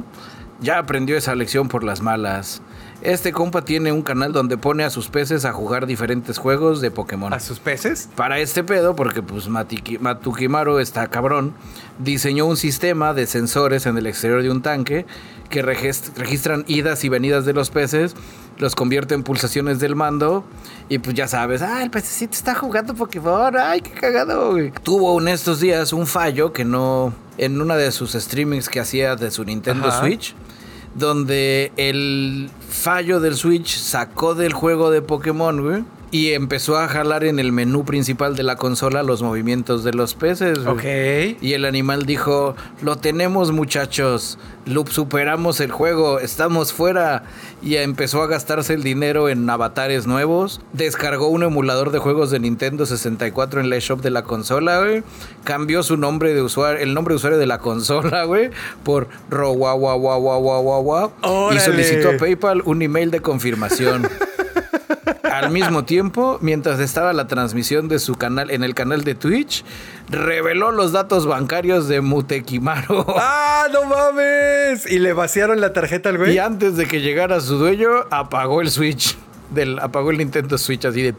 ya aprendió esa lección por las malas. Este compa tiene un canal donde pone a sus peces a jugar diferentes juegos de Pokémon. ¿A sus peces? Para este pedo, porque pues Matiki- Matukimaru está cabrón, diseñó un sistema de sensores en el exterior de un tanque que regist- registran idas y venidas de los peces, los convierte en pulsaciones del mando y pues ya sabes, ah, el pececito está jugando Pokémon, ay, qué cagado. güey". Tuvo en estos días un fallo que no, en una de sus streamings que hacía de su Nintendo Ajá. Switch, donde el fallo del Switch sacó del juego de Pokémon, güey. Y empezó a jalar en el menú principal de la consola los movimientos de los peces. Ok. Y el animal dijo, lo tenemos muchachos, lo superamos el juego, estamos fuera. Y empezó a gastarse el dinero en avatares nuevos. Descargó un emulador de juegos de Nintendo 64 en la shop de la consola, güey. Cambió su nombre de usuario, el nombre de usuario de la consola, güey, por ro wa wa wa wa wa wa wa. Y solicitó a PayPal un email de confirmación. Al mismo tiempo, mientras estaba la transmisión de su canal en el canal de Twitch, reveló los datos bancarios de Mutekimaru. ¡Ah, no mames! Y le vaciaron la tarjeta al güey. Y antes de que llegara su dueño, apagó el Switch. Del, apagó el Nintendo Switch así de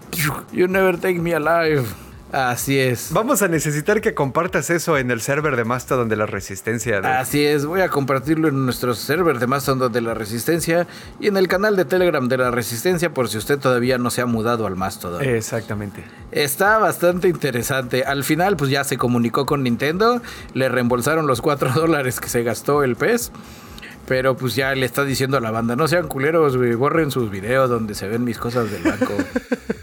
You never take me alive. Así es. Vamos a necesitar que compartas eso en el server de Mastodon de la Resistencia. Así es, voy a compartirlo en nuestro server de Mastodon de la Resistencia y en el canal de Telegram de la Resistencia por si usted todavía no se ha mudado al Mastodon. Exactamente. Está bastante interesante. Al final, pues ya se comunicó con Nintendo, le reembolsaron los 4 dólares que se gastó el pez. Pero pues ya le está diciendo a la banda, no sean culeros, güey, borren sus videos donde se ven mis cosas del banco.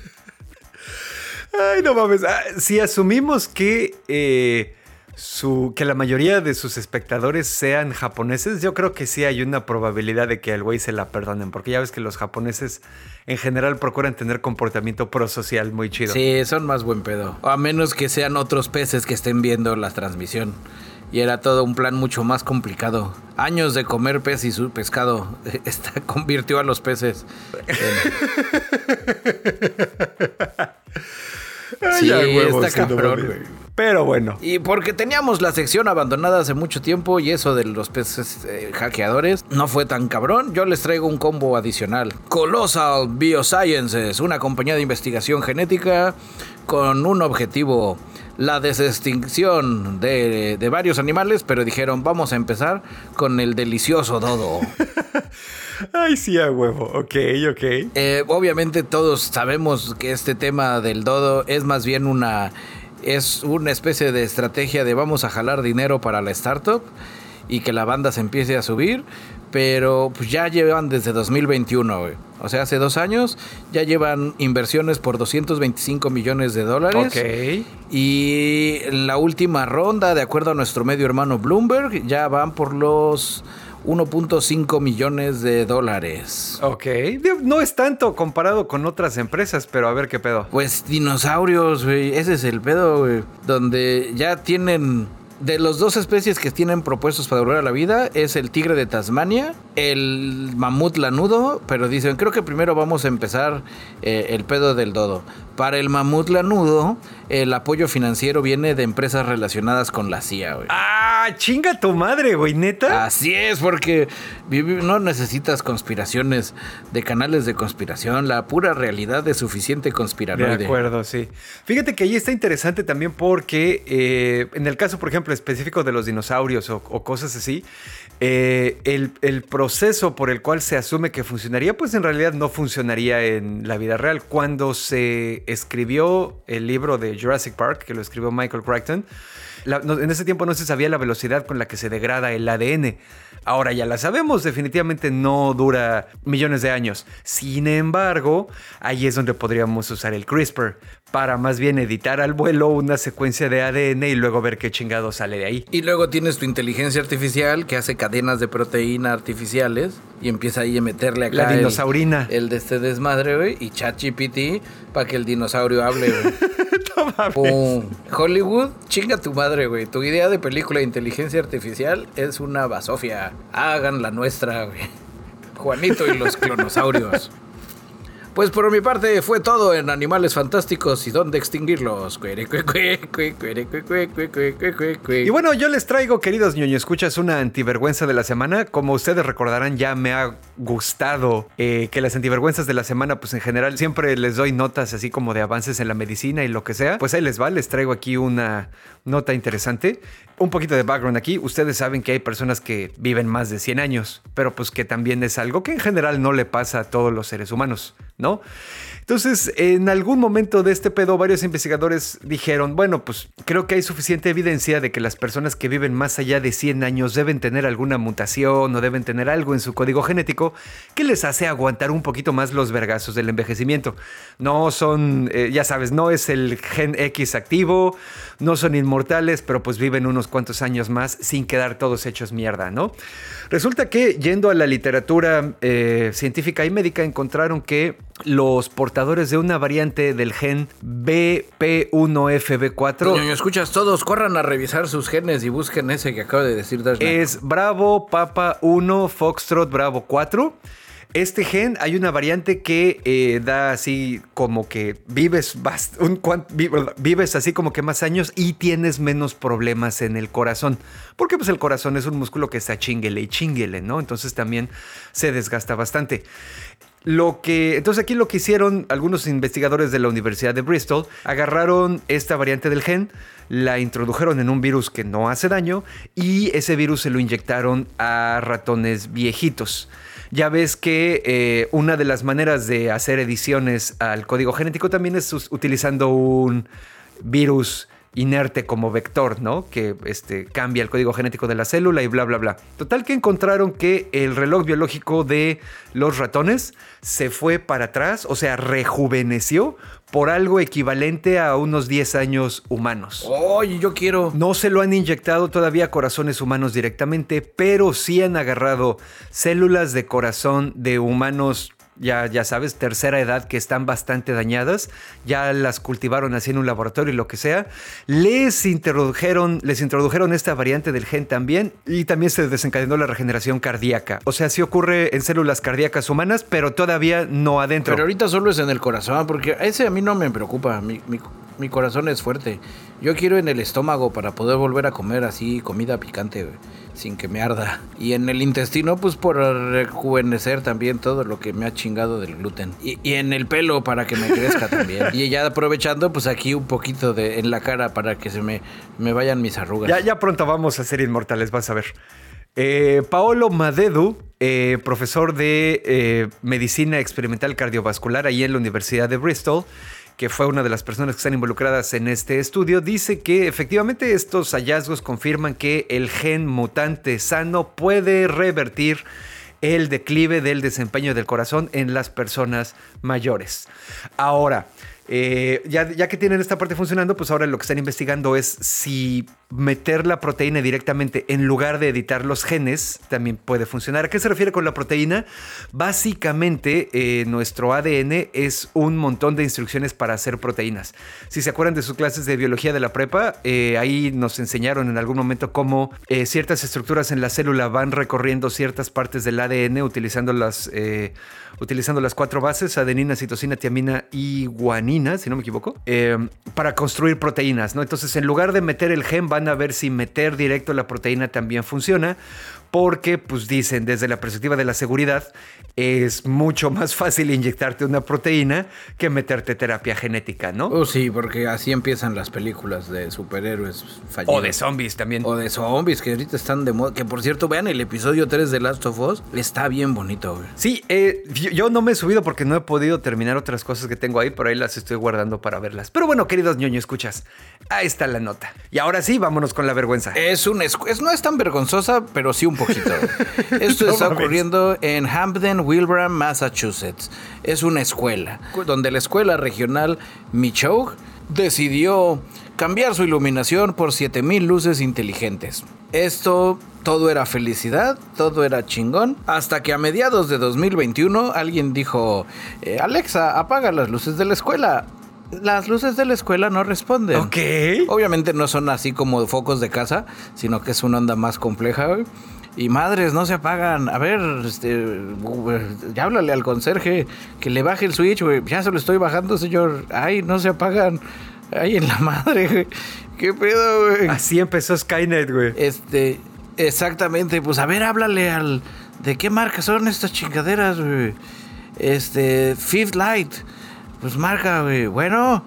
Ay, no mames. Ah, si asumimos que, eh, su, que la mayoría de sus espectadores sean japoneses, yo creo que sí hay una probabilidad de que al güey se la perdonen. Porque ya ves que los japoneses en general procuran tener comportamiento prosocial muy chido. Sí, son más buen pedo. A menos que sean otros peces que estén viendo la transmisión. Y era todo un plan mucho más complicado. Años de comer pez y su pescado. Esta convirtió a los peces. en- Ay, Sí, está cabrón, güey. Pero bueno. Y porque teníamos la sección abandonada hace mucho tiempo y eso de los peces eh, hackeadores no fue tan cabrón, yo les traigo un combo adicional. Colossal Biosciences, una compañía de investigación genética con un objetivo, la desextinción de, de varios animales, pero dijeron vamos a empezar con el delicioso dodo. Ay, sí, a huevo. Ok, ok. Eh, obviamente todos sabemos que este tema del dodo es más bien una es una especie de estrategia de vamos a jalar dinero para la startup y que la banda se empiece a subir, pero pues ya llevan desde 2021, güey. O sea, hace dos años ya llevan inversiones por 225 millones de dólares. Ok. Y en la última ronda, de acuerdo a nuestro medio hermano Bloomberg, ya van por los 1.5 millones de dólares. Ok. No es tanto comparado con otras empresas, pero a ver qué pedo. Pues dinosaurios, güey. Ese es el pedo, güey. Donde ya tienen. De los dos especies que tienen propuestos para volver a la vida es el tigre de Tasmania, el mamut lanudo, pero dicen, creo que primero vamos a empezar eh, el pedo del dodo. Para el mamut lanudo, el apoyo financiero viene de empresas relacionadas con la CIA, güey. Ah, chinga tu madre, güey, neta. Así es, porque no necesitas conspiraciones de canales de conspiración. La pura realidad es suficiente De conspiranoide. acuerdo, sí. Fíjate que ahí está interesante también porque eh, en el caso, por ejemplo, específico de los dinosaurios o, o cosas así, eh, el, proceso por el cual se asume que funcionaría, pues en realidad no funcionaría en la vida real. Cuando se escribió el libro de Jurassic Park, que lo escribió Michael Crichton, en ese tiempo no se sabía la velocidad con la que se degrada el ADN. Ahora ya la sabemos, definitivamente no dura millones de años. Sin embargo, ahí es donde podríamos usar el CRISPR para más bien editar al vuelo una secuencia de ADN y luego ver qué chingado sale de ahí. Y luego tienes tu inteligencia artificial que hace cadenas de proteína artificiales y empieza ahí a meterle acá La dinosaurina. El, de este desmadre, güey, y ChatGPT para que el dinosaurio hable, güey. Pum. Hollywood, chinga tu madre, güey. Tu idea de película de inteligencia artificial es una basofia. Hagan la nuestra, güey. Juanito y los clonosaurios. Pues por mi parte fue todo en Animales Fantásticos y dónde extinguirlos. Y bueno, yo les traigo, queridos ñoño escuchas, una antivergüenza de la semana. Como ustedes recordarán, ya me ha gustado eh, que las antivergüenzas de la semana, pues en general, siempre les doy notas así como de avances en la medicina y lo que sea. Pues ahí les va, les traigo aquí una nota interesante. Un poquito de background aquí. Ustedes saben que hay personas que viven más de 100 años, pero pues que también es algo que en general no le pasa a todos los seres humanos. ¿no? Entonces, en algún momento de este pedo, varios investigadores dijeron, bueno, pues creo que hay suficiente evidencia de que las personas que viven más allá de 100 años deben tener alguna mutación o deben tener algo en su código genético que les hace aguantar un poquito más los vergazos del envejecimiento. No son, eh, ya sabes, no es el gen X activo, no son inmortales, pero pues viven unos cuantos años más sin quedar todos hechos mierda, ¿no? Resulta que yendo a la literatura eh, científica y médica encontraron que los portadores de una variante del gen BP1FB4. Ñoño, escuchas todos, corran a revisar sus genes y busquen ese que acaba de decir Dash. Es Bravo Papa 1 Foxtrot Bravo 4. Este gen hay una variante que eh, da así como que vives, un vives así como que más años y tienes menos problemas en el corazón. Porque pues el corazón es un músculo que está chinguele y chinguele, ¿no? Entonces también se desgasta bastante. Lo que, entonces aquí lo que hicieron algunos investigadores de la Universidad de Bristol, agarraron esta variante del gen, la introdujeron en un virus que no hace daño y ese virus se lo inyectaron a ratones viejitos. Ya ves que eh, una de las maneras de hacer ediciones al código genético también es utilizando un virus inerte como vector, ¿no? Que este, cambia el código genético de la célula y bla, bla, bla. Total que encontraron que el reloj biológico de los ratones se fue para atrás, o sea, rejuveneció por algo equivalente a unos 10 años humanos. Oye, yo quiero. No se lo han inyectado todavía a corazones humanos directamente, pero sí han agarrado células de corazón de humanos, ya, ya sabes, tercera edad, que están bastante dañadas. Ya las cultivaron así en un laboratorio y lo que sea. Les introdujeron, les introdujeron esta variante del gen también y también se desencadenó la regeneración cardíaca. O sea, sí ocurre en células cardíacas humanas, pero todavía no adentro. Pero ahorita solo es en el corazón, porque ese a mí no me preocupa. Mi, mi- corazón es fuerte. Yo quiero en el estómago para poder volver a comer así comida picante, sin que me arda. Y en el intestino, pues por rejuvenecer también todo lo que me ha chingado del gluten. Y, y en el pelo para que me crezca también. Y ya aprovechando, pues aquí un poquito de en la cara para que se me, me vayan mis arrugas. Ya, ya pronto vamos a ser inmortales, vas a ver. Eh, Paolo Madedu, eh, profesor de eh, Medicina Experimental Cardiovascular ahí en la Universidad de Bristol, que fue una de las personas que están involucradas en este estudio, dice que efectivamente estos hallazgos confirman que el gen mutante sano puede revertir el declive del desempeño del corazón en las personas mayores. Ahora, eh, ya, que tienen esta parte funcionando, pues ahora lo que están investigando es si meter la proteína directamente en lugar de editar los genes también puede funcionar. ¿A qué se refiere con la proteína? Básicamente, eh, nuestro ADN es un montón de instrucciones para hacer proteínas. Si se acuerdan de sus clases de biología de la prepa, eh, ahí nos enseñaron en algún momento cómo ciertas estructuras en la célula van recorriendo ciertas partes del ADN utilizando las, utilizando las cuatro bases, adenina, citosina, tiamina y guanina, si no me equivoco, eh, para construir proteínas, ¿no? Entonces, en lugar de meter el gen, van a ver si meter directo la proteína también funciona, porque, pues dicen, desde la perspectiva de la seguridad, es mucho más fácil inyectarte una proteína que meterte terapia genética, ¿no? Oh, sí, porque así empiezan las películas de superhéroes fallidos. O de zombies también. O de zombies, que ahorita están de moda. Que por cierto, vean el episodio 3 de Last of Us. Está bien bonito, güey. Sí, eh, yo, yo no me he subido porque no he podido terminar otras cosas que tengo ahí, pero ahí las estoy guardando para verlas. Pero bueno, queridos ñoño, escuchas, ahí está la nota. Y ahora sí, vámonos con la vergüenza. Es un es, no es tan vergonzosa, pero sí un poquito. Esto No está mames. ocurriendo en Hampden, Wilbraham, Massachusetts. Es una escuela, donde la escuela regional Michoud decidió cambiar su iluminación por 7000 luces inteligentes. Esto todo era felicidad, todo era chingón, hasta que a mediados de 2021 alguien dijo, eh, Alexa, apaga las luces de la escuela. Las luces de la escuela no responden. Ok. Obviamente no son así como focos de casa, sino que es una onda más compleja, güey. Y madres, no se apagan. A ver, este, ya háblale al conserje que le baje el switch, güey. Ya se lo estoy bajando, señor. Ay, no se apagan. Ay, en la madre, güey. ¿Qué pedo, güey? Así empezó Skynet, güey. Este, exactamente, pues a ver, háblale al. ¿De qué marca son estas chingaderas, güey? Este, Fifth Light. Pues marca, güey. Bueno,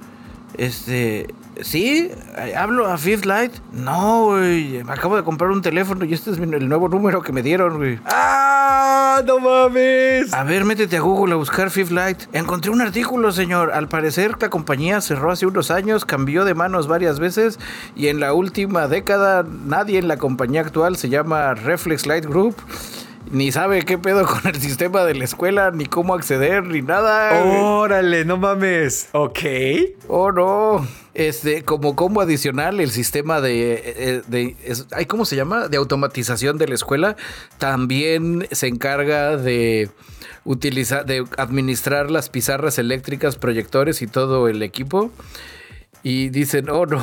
este. ¿Sí? ¿Hablo a Fifth Light? No, güey. Me acabo de comprar un teléfono y este es el nuevo número que me dieron, güey. ¡Ah! ¡Ah, no mames! A ver, métete a Google a buscar Fifth Light. Encontré un artículo, señor. Al parecer, la compañía cerró hace unos años, cambió de manos varias veces y en la última década nadie en la compañía actual se llama Reflex Light Group ni sabe qué pedo con el sistema de la escuela, ni cómo acceder, ni nada. Órale, no mames. Ok. Oh, no. Este, como combo adicional, el sistema de, eh, ¿cómo se llama? De automatización de la escuela también se encarga de utilizar, de administrar las pizarras eléctricas, proyectores y todo el equipo. Y dicen, oh no.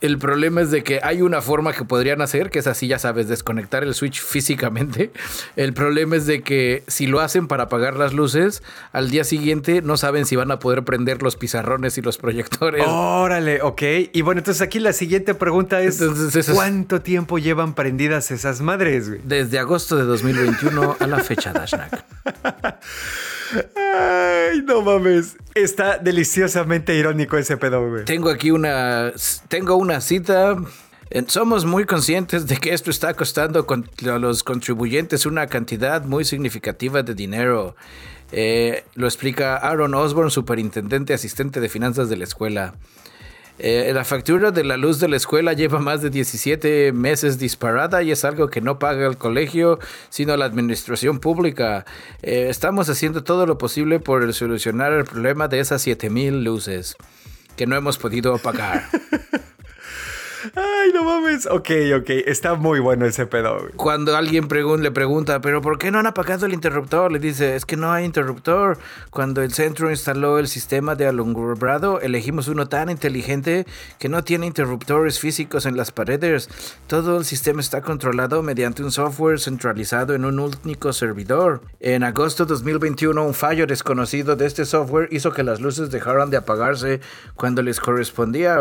El problema es de que hay una forma que podrían hacer, que es así, ya sabes, desconectar el switch físicamente. El problema es de que si lo hacen para apagar las luces, al día siguiente no saben si van a poder prender los pizarrones y los proyectores. Órale, ok. Y bueno, entonces aquí la siguiente pregunta es, ¿cuánto tiempo llevan prendidas esas madres? Desde agosto de 2021 a la fecha, Dashnak. Ay, no mames. Está deliciosamente irónico ese pedo. Tengo aquí una. Tengo una cita. Somos muy conscientes de que esto está costando a los contribuyentes una cantidad muy significativa de dinero. Eh, lo explica Aaron Osborne, superintendente asistente de finanzas de la escuela. Eh, la factura de la luz de la escuela lleva más de 17 meses disparada y es algo que no paga el colegio, sino la administración pública. Eh, estamos haciendo todo lo posible por solucionar el problema de esas 7000 luces que no hemos podido pagar. Ay, no mames. Ok, ok. Está muy bueno ese pedo. Cuando alguien le pregunta, ¿pero por qué no han apagado el interruptor? Le dice, es que no hay interruptor. Cuando el centro instaló el sistema de alumbrado, elegimos uno tan inteligente que no tiene interruptores físicos en las paredes. Todo el sistema está controlado mediante un software centralizado en un único servidor. En agosto de 2021, un fallo desconocido de este software hizo que las luces dejaran de apagarse cuando les correspondía.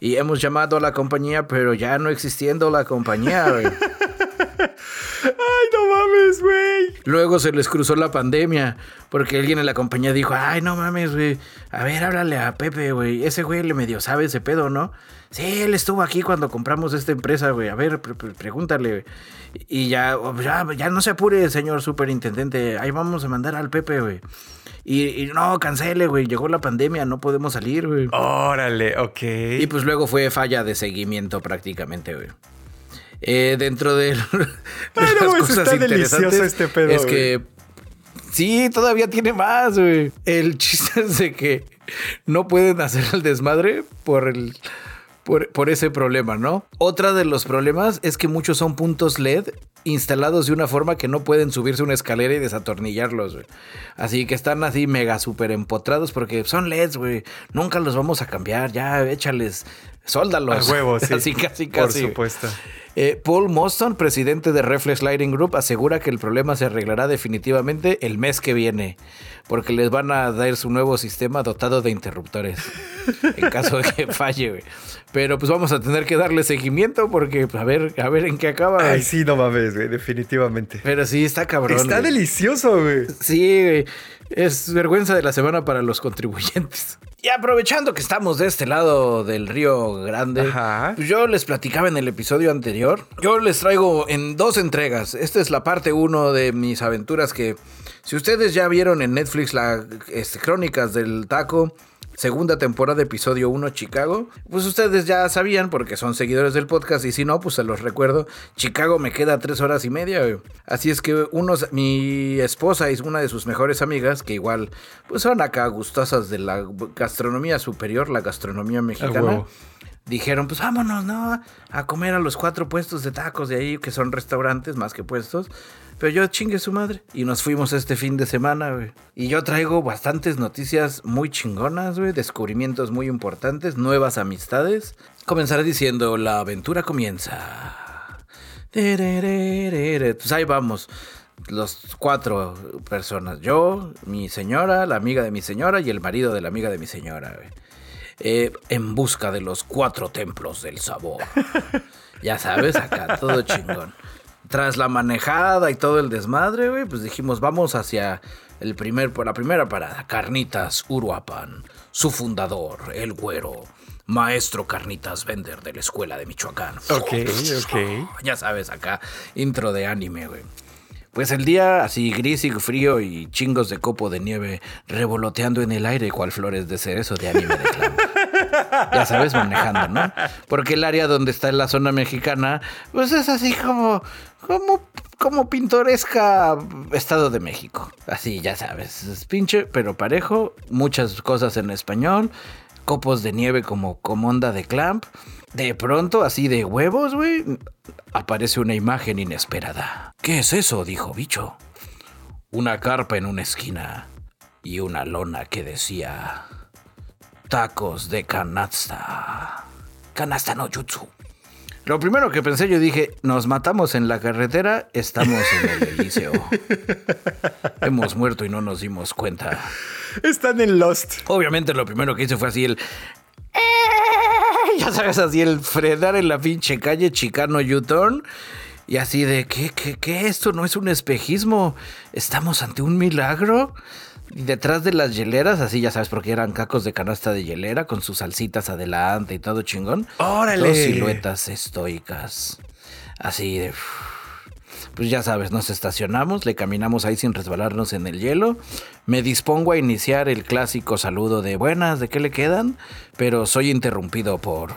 Y hemos llamado a la compañía, pero ya no existiendo la compañía, güey. Ay, no mames, güey. Luego se les cruzó la pandemia, porque alguien en la compañía dijo, ay, no mames, güey. A ver, háblale a Pepe, güey. Ese güey le medio sabe ese pedo, ¿no? Sí, él estuvo aquí cuando compramos esta empresa, güey. A ver, pregúntale. Y ya, ya, ya no se apure, señor superintendente. Ahí vamos a mandar al Pepe, güey. Y, no, cancele, güey. Llegó la pandemia, no podemos salir, güey. Órale, ok. Y pues luego fue falla de seguimiento prácticamente, güey. Eh, dentro de, las cosas interesantes este pedo, es que sí, todavía tiene más, güey. El chiste es de que no pueden hacer el desmadre por el por, ese problema, ¿no? Otra de los problemas es que muchos son puntos LED instalados de una forma que no pueden subirse una escalera y desatornillarlos. Así que están así mega super empotrados porque son LEDs, güey. Nunca los vamos a cambiar, ya échales, sóldalos. A huevo, sí. así casi, casi. Por supuesto. Eh, Paul Moston, presidente de Reflex Lighting Group, asegura que el problema se arreglará definitivamente el mes que viene, porque les van a dar su nuevo sistema dotado de interruptores en caso de que falle. Güey. Pero pues vamos a tener que darle seguimiento porque pues, a ver, a ver en qué acaba. Ay, sí, no mames, güey, definitivamente. Pero sí, está cabrón. Está delicioso, güey. Sí, güey. Es vergüenza de la semana para los contribuyentes. Y aprovechando que estamos de este lado del Río Grande, pues yo les platicaba en el episodio anterior. Yo les traigo en dos entregas. Esta es la parte uno de mis aventuras que, si ustedes ya vieron en Netflix las este, crónicas del taco, segunda temporada, episodio 1, Chicago. Pues ustedes ya sabían porque son seguidores del podcast y si no, pues se los recuerdo. Chicago me queda tres horas y media. Así es que unos, mi esposa y una de sus mejores amigas, que igual pues son acá gustosas de la gastronomía superior, la gastronomía mexicana. dijeron, pues vámonos, ¿no? A comer a los cuatro puestos de tacos de ahí, que son restaurantes más que puestos. Pero yo chingue su madre. Y nos fuimos este fin de semana, güey. Y yo traigo bastantes noticias muy chingonas, güey. Descubrimientos muy importantes, nuevas amistades. Comenzaré diciendo, la aventura comienza. Pues ahí vamos. Los cuatro personas. Yo, mi señora, la amiga de mi señora y el marido de la amiga de mi señora, güey. Eh, en busca de los cuatro templos del sabor. ya sabes, acá todo chingón tras la manejada y todo el desmadre, güey, pues dijimos, vamos hacia el primer, la primera parada, Carnitas Uruapan, su fundador, el güero, maestro Carnitas Vender de la escuela de Michoacán. Ok, ok. Ya sabes, acá, intro de anime, güey. Pues el día así gris y frío y chingos de copo de nieve revoloteando en el aire cual flores de cerezo de anime de clan. Ya sabes, manejando, ¿no? Porque el área donde está en la zona mexicana, pues es así como, como, como pintoresca Estado de México. Así, ya sabes, es pinche, pero parejo, muchas cosas en español, copos de nieve como, como onda de clamp. De pronto, así de huevos, güey, aparece una imagen inesperada. ¿Qué es eso? dijo Bicho. Una carpa en una esquina y una lona que decía tacos de canasta. Canasta no jutsu. Lo primero que pensé, yo dije, nos matamos en la carretera, estamos en el Elíseo. Hemos muerto y no nos dimos cuenta. Están en Lost. Obviamente lo primero que hice fue así el... "Eh", Ya sabes, así el frenar en la pinche calle Chicano U-Turn. Y así de, ¿qué, qué, qué? Esto no es un espejismo. Estamos ante un milagro. Detrás de las hieleras, así ya sabes, porque eran cacos de canasta de hielera con sus salsitas adelante y todo chingón. ¡Órale! Dos siluetas estoicas. Así de... Pues ya sabes, nos estacionamos, le caminamos ahí sin resbalarnos en el hielo. Me dispongo a iniciar el clásico saludo de buenas, ¿de qué le quedan? Pero soy interrumpido por...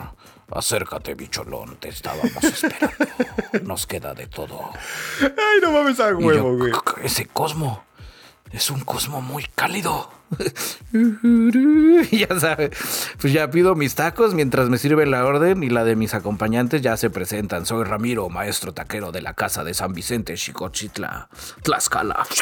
Acércate, bicholón, te estábamos esperando. Nos queda de todo. Ay, no mames a yo, huevo, güey. Ese cosmo es un cosmo muy cálido. ya sabes, pues ya pido mis tacos mientras me sirve la orden y la de mis acompañantes ya se presentan. Soy Ramiro, maestro taquero de la casa de San Vicente, Chicochitla, Tlaxcala.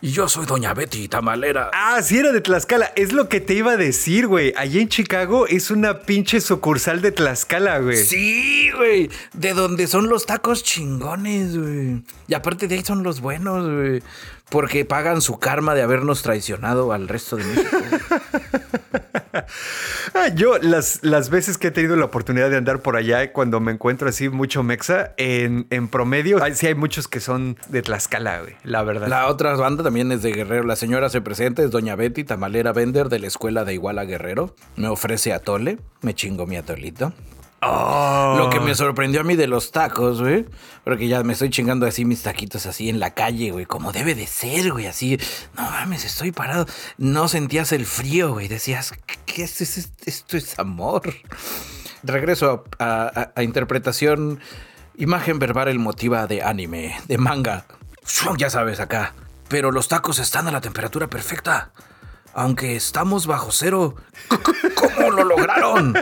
Y yo soy Doña Betty, tamalera. Ah, sí era de Tlaxcala. Es lo que te iba a decir, güey. Allí en Chicago es una pinche sucursal de Tlaxcala, güey. Sí, güey. De donde son los tacos chingones, güey. Y aparte de ahí son los buenos, güey. Porque pagan su karma de habernos traicionado al resto de México. Ah, yo las, las veces que he tenido la oportunidad de andar por allá, cuando me encuentro así mucho mexa, en, en promedio, sí hay muchos que son de Tlaxcala, güey, la verdad. La otra banda también es de Guerrero. La señora se presenta, es Doña Betty, tamalera vender de la escuela de Iguala Guerrero. Me ofrece atole, me chingo mi atolito. Oh. Lo que me sorprendió a mí de los tacos, güey. Porque ya me estoy chingando así mis taquitos así en la calle, güey. Como debe de ser, güey. Así, no mames, estoy parado. No sentías el frío, güey. Decías, ¿qué es esto? Esto es amor. Regreso a, a- interpretación. Imagen verbal emotiva de anime, de manga. Ya sabes, acá. Pero los tacos están a la temperatura perfecta. Aunque estamos bajo cero. ¿Cómo lo lograron?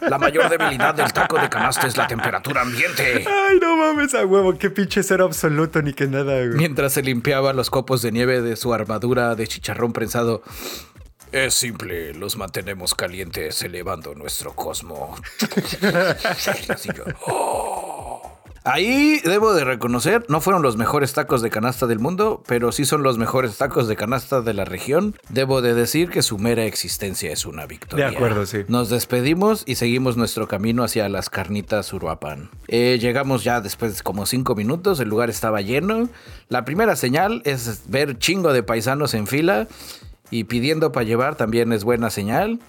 La mayor debilidad del taco de canasta es la temperatura ambiente. Ay, no mames a huevo, qué pinche cero absoluto ni que nada, güey. Mientras se limpiaba los copos de nieve de su armadura de chicharrón prensado. Es simple, los mantenemos calientes elevando nuestro cosmo. "Oh". Ahí debo de reconocer, no fueron los mejores tacos de canasta del mundo, pero sí son los mejores tacos de canasta de la región. Debo de decir que su mera existencia es una victoria. De acuerdo, sí. Nos despedimos y seguimos nuestro camino hacia las carnitas Uruapan. Eh, llegamos ya después de como cinco minutos, el lugar estaba lleno. La primera señal es ver chingo de paisanos en fila y pidiendo para llevar también es buena señal.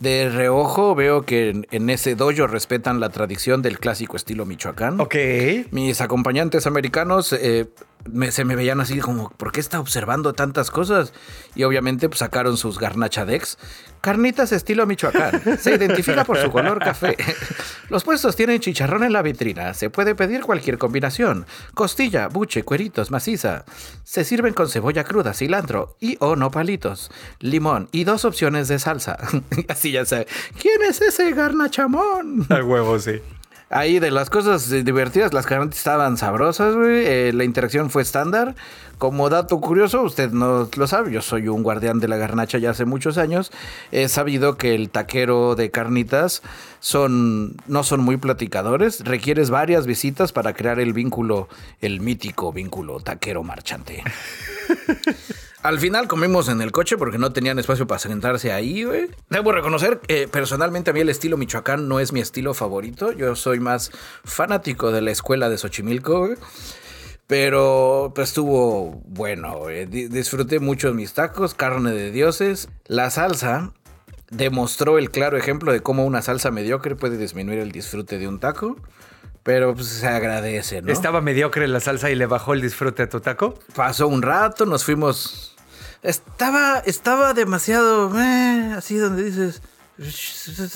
De reojo veo que en, en ese dojo respetan la tradición del clásico estilo Michoacán. Ok. Mis acompañantes americanos eh, me- se me veían así como, ¿por qué está observando tantas cosas? Y obviamente pues, sacaron sus garnacha decks. Carnitas estilo Michoacán. Se identifica por su color café. Los puestos tienen chicharrón en la vitrina. Se puede pedir cualquier combinación. Costilla, buche, cueritos, maciza. Se sirven con cebolla cruda, cilantro y o no palitos. Limón y dos opciones de salsa. así ya sabe. ¿Quién es ese garnachamón? A huevo, sí. Ahí de las cosas divertidas, las carnitas estaban sabrosas, güey. eh, la interacción fue estándar. Como dato curioso, usted no lo sabe, yo soy un guardián de la garnacha ya hace muchos años. He sabido que el taquero de carnitas son, no son muy platicadores. Requieres varias visitas para crear el vínculo, el mítico vínculo taquero marchante. Al final comimos en el coche porque no tenían espacio para sentarse ahí, güey. Debo reconocer que personalmente a mí el estilo Michoacán no es mi estilo favorito. Yo soy más fanático de la escuela de Xochimilco, güey. Pero pues, estuvo bueno, güey. Di- Disfruté mucho de mis tacos, carne de dioses. La salsa demostró el claro ejemplo de cómo una salsa mediocre puede disminuir el disfrute de un taco. Pero pues se agradece, ¿no? Estaba mediocre la salsa y le bajó el disfrute a tu taco. Pasó un rato, nos fuimos. Estaba, estaba demasiado. eh, así donde dices.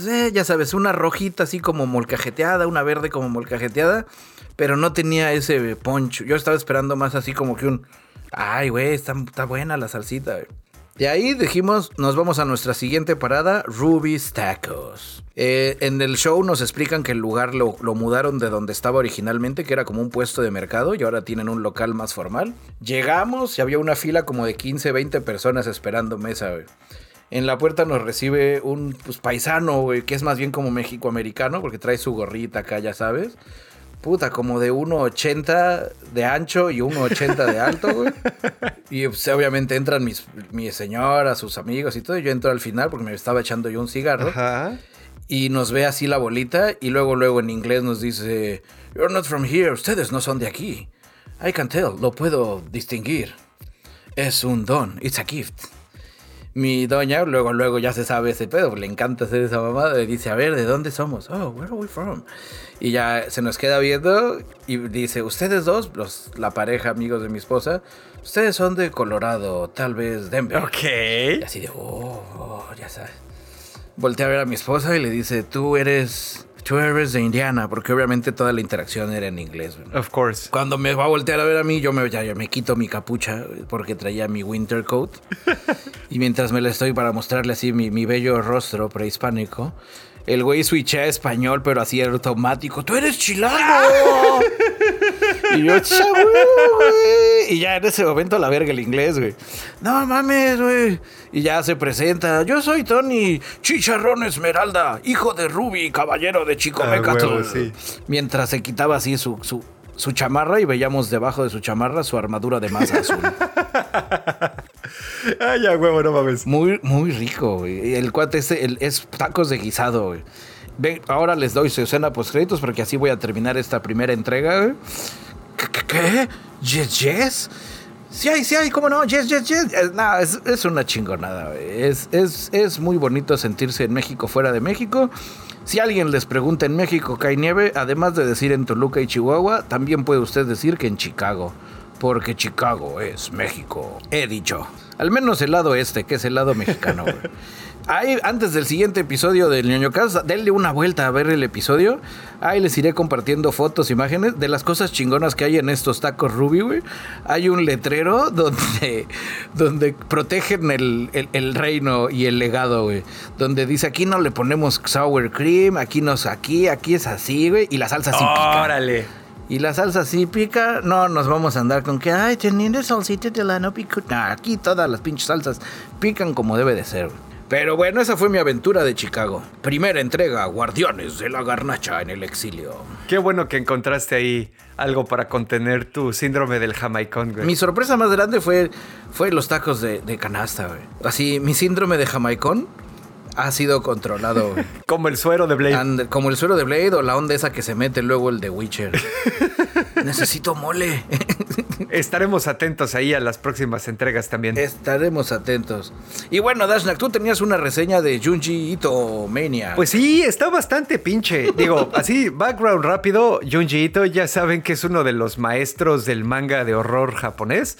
eh, ya sabes, una rojita así como molcajeteada, una verde como molcajeteada. Pero no tenía ese poncho. Yo estaba esperando más así como que un. Ay, güey, está, está buena la salsita. güey". De ahí dijimos, nos vamos a nuestra siguiente parada, Ruby's Tacos. Eh, en el show nos explican que el lugar lo, lo mudaron de donde estaba originalmente, que era como un puesto de mercado, y ahora tienen un local más formal. Llegamos y había una fila como de 15, 20 personas esperando mesa. En la puerta nos recibe un pues, paisano, que es más bien como México-americano, porque trae su gorrita acá, ya sabes. Puta, como de 1,80 de ancho y 1,80 de alto, güey. Y pues, obviamente entran mis, mi señora, sus amigos y todo. Y yo entro al final porque me estaba echando yo un cigarro. Ajá. Y nos ve así la bolita. Y luego, luego en inglés nos dice: You're not from here. Ustedes no son de aquí. I can tell. Lo puedo distinguir. Es un don. It's a gift. Mi doña, luego, luego ya se sabe ese pedo, le encanta hacer esa mamada, le dice, a ver, ¿de dónde somos? Oh, where are we from? Y ya se nos queda viendo y dice, ustedes dos, los, la pareja, amigos de mi esposa, ustedes son de Colorado, tal vez Denver. Y Ok. así de, oh, oh, ya sabes. Voltea a ver a mi esposa y le dice, tú eres, eres de Indiana, porque obviamente toda la interacción era en inglés. güey. Of course. Cuando me va a voltear a ver a mí, yo me, ya, ya me quito mi capucha porque traía mi winter coat. y mientras me la estoy para mostrarle así mi, mi bello rostro prehispánico, el güey switchea español, pero así automático. ¡Tú eres chilango! y yo, "Cha, güey, güey". Y ya en ese momento la verga el inglés, güey. No mames, güey. Y ya se presenta. Yo soy Tony Chicharrón Esmeralda, hijo de Ruby, caballero de Chicomecatl. Ah, huevo, sí. Mientras se quitaba así su, su, su chamarra y veíamos debajo de su chamarra su armadura de masa azul. Ay, ya, huevo, no mames. Muy, muy rico, güey. El cuate ese el- es tacos de guisado, güey. Ven, ahora les doy su escena post créditos porque así voy a terminar esta primera entrega, güey. ¿Qué? qué? ¿Yes, yes? Sí hay, sí hay, ¿cómo no? Yes, yes, yes. Eh, no, es, es una chingonada. Es, es, es muy bonito sentirse en México fuera de México. Si alguien les pregunta en México que hay nieve, además de decir en Toluca y Chihuahua, también puede usted decir que en Chicago. Porque Chicago es México. He dicho. Al menos el lado este, que es el lado mexicano, güey. Ahí, antes del siguiente episodio del Ñoño Cast, denle una vuelta a ver el episodio. Ahí les iré compartiendo fotos, imágenes de las cosas chingonas que hay en estos tacos Ruby, güey. Hay un letrero donde, donde protegen el, el- el reino y el legado, güey. Donde dice, aquí no le ponemos sour cream, aquí no es aquí, aquí es así, güey. Y la salsa sí pica. Órale. Y la salsa sí pica, no nos vamos a andar con que, ay, teniendo salsita de la no pico. No, aquí todas las pinches salsas pican como debe de ser. Pero bueno, esa fue mi aventura de Chicago. Primera entrega, Guardianes de la Garnacha en el exilio. Qué bueno que encontraste ahí algo para contener tu síndrome del jamaicón, güey. Mi sorpresa más grande fue, fue los tacos de, de canasta, güey. Así, mi síndrome de jamaicón ha sido controlado. Como el suero de Blade. And- como el suero de Blade o la onda esa que se mete luego el de Witcher. Necesito mole. Estaremos atentos ahí a las próximas entregas también. Estaremos atentos. Y bueno, Dashnak, tú tenías una reseña de Junji Ito Mania. Pues sí, está bastante pinche. Digo, así, background rápido, Junji Ito ya saben que es uno de los maestros del manga de horror japonés.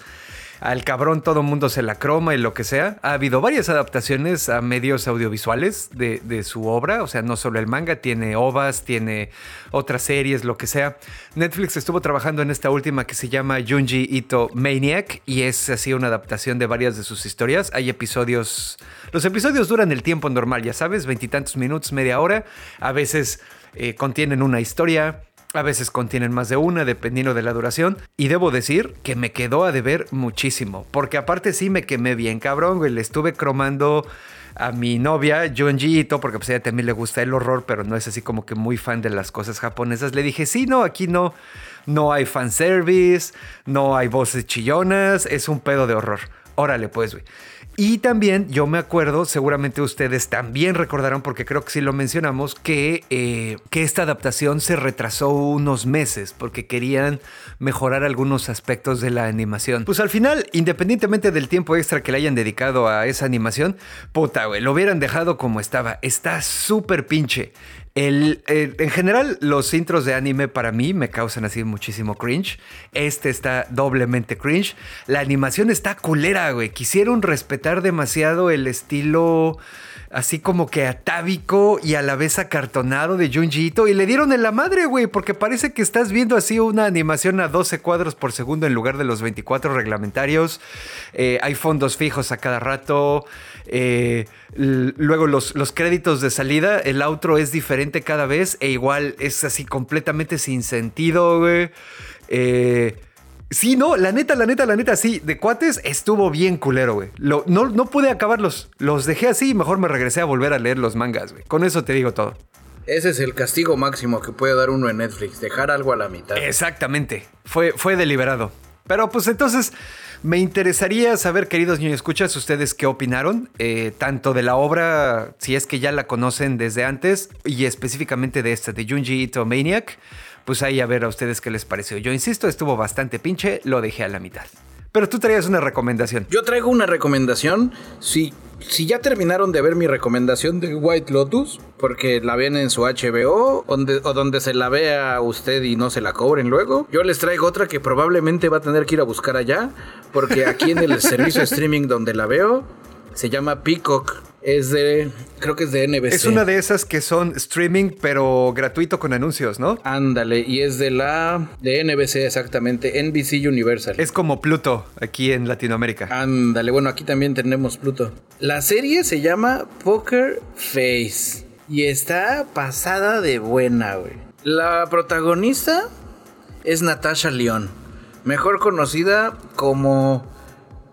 Al cabrón todo mundo se la croma y lo que sea. Ha habido varias adaptaciones a medios audiovisuales de, su obra. O sea, no solo el manga, tiene ovas, tiene otras series, lo que sea. Netflix estuvo trabajando en esta última que se llama Junji Ito Maniac y es así una adaptación de varias de sus historias. Hay episodios... Los episodios duran el tiempo normal, ya sabes, veintitantos minutos, media hora. A veces eh, contienen una historia, a veces contienen más de una, dependiendo de la duración. Y debo decir que me quedó a deber muchísimo. Porque aparte sí me quemé bien, cabrón, güey. Le estuve cromando a mi novia, Junji Ito, porque pues ella también le gusta el horror, pero no es así como que muy fan de las cosas japonesas. Le dije, sí, no, aquí no, no hay fanservice, no hay voces chillonas, es un pedo de horror. Órale, pues, güey. Y también yo me acuerdo, seguramente ustedes también recordarán, porque creo que sí lo mencionamos, que, eh, que esta adaptación se retrasó unos meses porque querían mejorar algunos aspectos de la animación. Pues al final, independientemente del tiempo extra que le hayan dedicado a esa animación, puta, güey, lo hubieran dejado como estaba. Está súper pinche. El- en general, los intros de anime para mí me causan así muchísimo cringe. Este está doblemente cringe. La animación está culera, güey. Quisieron respetar demasiado el estilo así como que atávico y a la vez acartonado de Junji Ito y le dieron en la madre, güey, porque parece que estás viendo así una animación a 12 cuadros por segundo en lugar de los 24 reglamentarios. Eh, hay fondos fijos a cada rato. Eh, luego los, los créditos de salida, el outro es diferente cada vez e igual es así completamente sin sentido, güey. Eh, Sí, no, la neta, la neta, la neta, sí, de cuates estuvo bien culero, güey. Lo- No, no pude acabarlos, los dejé así y mejor me regresé a volver a leer los mangas, güey. Con eso te digo todo. Ese es el castigo máximo que puede dar uno en Netflix, dejar algo a la mitad. Exactamente, fue, fue deliberado. Pero pues entonces me interesaría saber, queridos niños, escuchas ustedes qué opinaron, eh, tanto de la obra, si es que ya la conocen desde antes, y específicamente de esta, de Junji Ito Maniac. Pues ahí a ver a ustedes qué les pareció. Yo insisto, estuvo bastante pinche, lo dejé a la mitad. Pero tú traías una recomendación. Yo traigo una recomendación. Si, si ya terminaron de ver mi recomendación de White Lotus, porque la ven en su HBO, donde, o donde se la vea usted y no se la cobren luego, yo les traigo otra que probablemente va a tener que ir a buscar allá, porque aquí en el servicio de streaming donde la veo, se llama Peacock. Es de, creo que es de NBC. Es una de esas que son streaming, pero gratuito con anuncios, ¿no? Ándale, y es de la, de NBC exactamente, NBC Universal. Es como Pluto aquí en Latinoamérica. Ándale, bueno, aquí también tenemos Pluto. La serie se llama Poker Face y está pasada de buena, güey. La protagonista es Natasha León, mejor conocida como...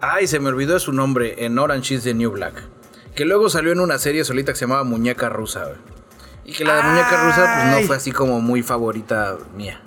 Ay, se me olvidó su nombre en Orange is the New Black. Que luego salió en una serie solita que se llamaba Muñeca Rusa, güey. Y que la muñeca rusa pues Ay. no fue así como muy favorita mía.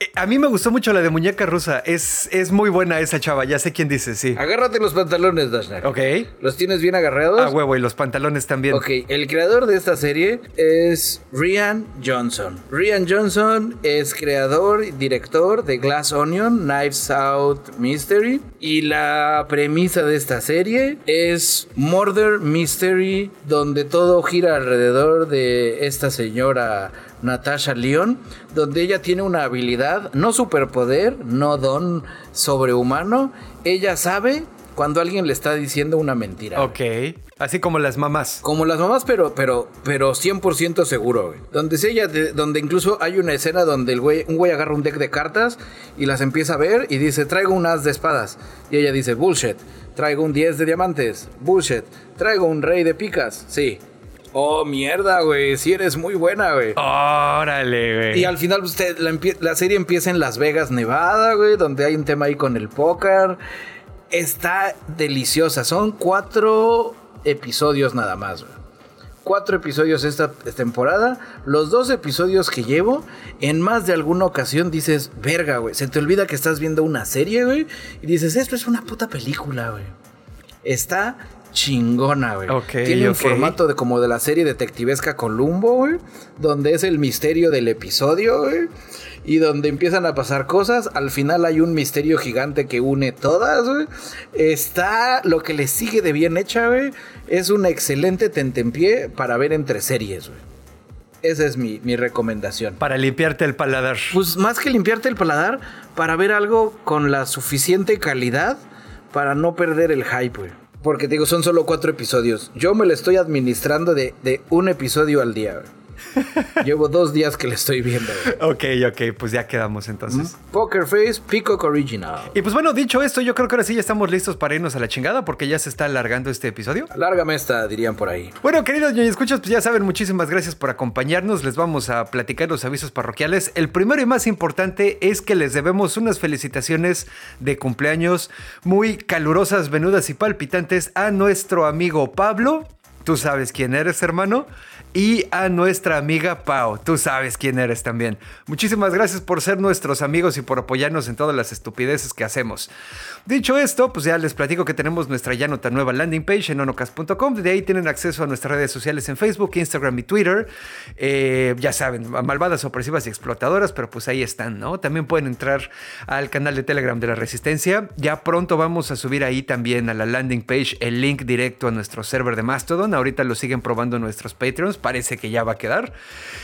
Eh, A mí me gustó mucho la de muñeca rusa. Es, es muy buena esa chava. Ya sé quién dice, sí. Agárrate los pantalones, Dashnak. Ok. ¿Los tienes bien agarrados? A huevo, y los pantalones también. Ok, el creador de esta serie es Rian Johnson. Rian Johnson es creador y director de Glass Onion, Knives Out Mystery. Y la premisa de esta serie es Murder Mystery, donde todo gira alrededor de esta señora Natasha Leon, donde ella tiene una habilidad, no superpoder, no don sobrehumano. Ella sabe cuando alguien le está diciendo una mentira. Ok. Así como las mamás. Como las mamás, pero, pero, pero 100% seguro, güey. Donde si ella, de- donde incluso hay una escena donde el güey, un güey agarra un deck de cartas y las empieza a ver y dice, traigo un as de espadas. Y ella dice, bullshit. Traigo un 10 de diamantes. Bullshit. Traigo un rey de picas. Sí. Oh, mierda, güey. Si eres muy buena, güey. Órale, güey. Y al final usted, la, empie- la serie empieza en Las Vegas, Nevada, güey, donde hay un tema ahí con el póker. Está deliciosa. Son cuatro episodios nada más, güey. Cuatro episodios esta temporada. Los dos episodios que llevo, en más de alguna ocasión dices, verga, güey. Se te olvida que estás viendo una serie, güey. Y dices, esto es una puta película, güey. Está chingona, güey. Ok, Tiene un formato de como de la serie detectivesca Columbo, güey. Donde es el misterio del episodio, güey. Y donde empiezan a pasar cosas. Al final hay un misterio gigante que une todas, güey. Está lo que le sigue de bien hecha, güey. Es una excelente tentempié para ver entre series, güey. Esa es mi, mi recomendación. Para limpiarte el paladar. Pues más que limpiarte el paladar, para ver algo con la suficiente calidad para no perder el hype, güey. Porque te digo, son solo cuatro episodios. Yo me lo estoy administrando de, de un episodio al día. Llevo dos días que le estoy viendo. Ok, ok, pues ya quedamos entonces. Poker Face Peacock Original. Y pues bueno, dicho esto, yo creo que ahora sí ya estamos listos para irnos a la chingada porque ya se está alargando este episodio. Lárgame esta, dirían por ahí. Bueno, queridos ñoño escuchas, pues ya saben, muchísimas gracias por acompañarnos. Les vamos a platicar los avisos parroquiales. El primero y más importante es que les debemos unas felicitaciones de cumpleaños muy calurosas, venudas y palpitantes a nuestro amigo Pablo. Tú sabes quién eres, hermano. Y a nuestra amiga Pau. Tú sabes quién eres también. Muchísimas gracias por ser nuestros amigos y por apoyarnos en todas las estupideces que hacemos. Dicho esto, pues ya les platico que tenemos nuestra ya nota nueva landing page en onocast.com. De ahí tienen acceso a nuestras redes sociales en Facebook, Instagram y Twitter. Eh, ya saben, malvadas, opresivas y explotadoras, pero pues ahí están, ¿no? También pueden entrar al canal de Telegram de la Resistencia. Ya pronto vamos a subir ahí también a la landing page el link directo a nuestro server de Mastodon. Ahorita lo siguen probando nuestros Patreons. Parece que ya va a quedar.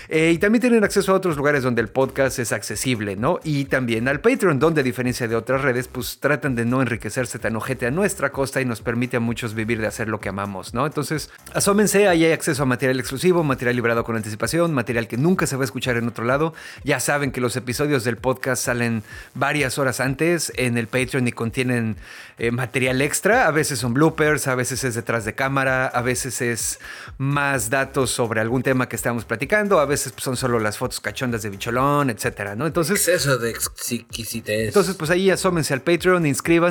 Eh, y también tienen acceso a otros lugares donde el podcast es accesible, ¿no? Y también al Patreon, donde a diferencia de otras redes, pues tratan de no enriquecerse tan ojete a nuestra costa y nos permite a muchos vivir de hacer lo que amamos, ¿no? Entonces, asómense, ahí hay acceso a material exclusivo, material liberado con anticipación, material que nunca se va a escuchar en otro lado. Ya saben que los episodios del podcast salen varias horas antes en el Patreon y contienen eh, material extra. A veces son bloopers, a veces es detrás de cámara, a veces es más datos sobre algún tema que estamos platicando, a veces son solo las fotos cachondas de bicholón, etcétera, ¿no? Entonces. Exceso de exquisitez. Entonces, pues ahí asómense al Patreon, inscríbanse,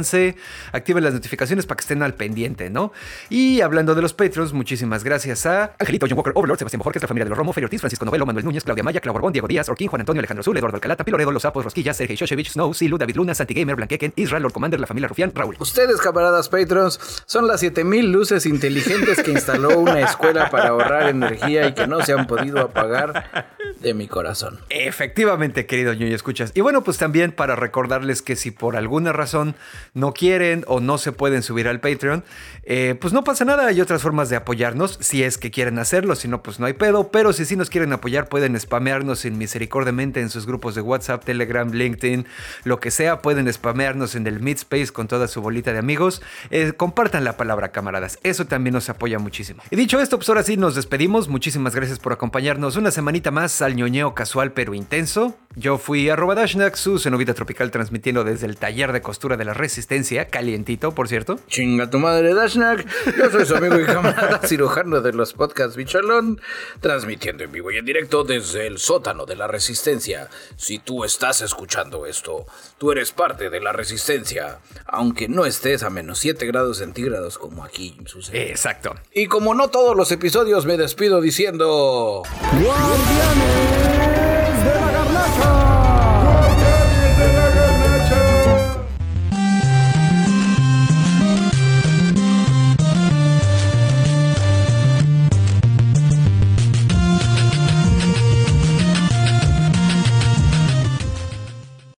activen las notificaciones para que estén al pendiente, ¿no? Y hablando de los Patreons, muchísimas gracias a Angelito, John Walker, Overlord, Sebastián Bojorquez, la familia de los Romo, Ferio Ortiz, Francisco Novelo, Manuel Núñez, Claudia Maya, Clau Borbón, Diego Díaz, Orquín, Juan Antonio, Alejandro Zul, Eduardo Alcalá, Piloredo, Los Sapos, Rosquilla, Sergei Shoshevich, Snow, Silu, David Luna, Santi Gamer, Blanqueken, Israel, Lord Commander, la familia Rufián, Raúl. Ustedes, camaradas Patreons, son las 7000 luces inteligentes que instaló una escuela para ahorrar energía y que no se han podido apagar de mi corazón. Efectivamente, querido ñoño, escuchas. Y bueno, pues también para recordarles que si por alguna razón no quieren o no se pueden subir al Patreon, eh, pues no pasa nada, hay otras formas de apoyarnos, si es que quieren hacerlo, si no, pues no hay pedo, pero si sí nos quieren apoyar, pueden spamearnos sin misericordiamente en sus grupos de WhatsApp, Telegram, LinkedIn, lo que sea, pueden spamearnos en el Meetspace con toda su bolita de amigos. Eh, compartan la palabra, camaradas, eso también nos apoya muchísimo. Y dicho esto, pues ahora sí nos despedimos, muchísimas gracias por acompañarnos una semanita más al ñoñeo casual pero intenso. Yo fui arroba Dashnak, su cenovita tropical, transmitiendo desde el taller de costura de la Resistencia, calientito, por cierto. Chinga tu madre, Dashnak. Yo soy su amigo y camarada cirujano de los podcasts Bicholón, transmitiendo en vivo y en directo desde el sótano de la Resistencia. Si tú estás escuchando esto, tú eres parte de la Resistencia, aunque no estés a menos 7 grados centígrados como aquí sucede. Exacto. Y como no todos los episodios me despido diciendo... ¡Guardianes! home.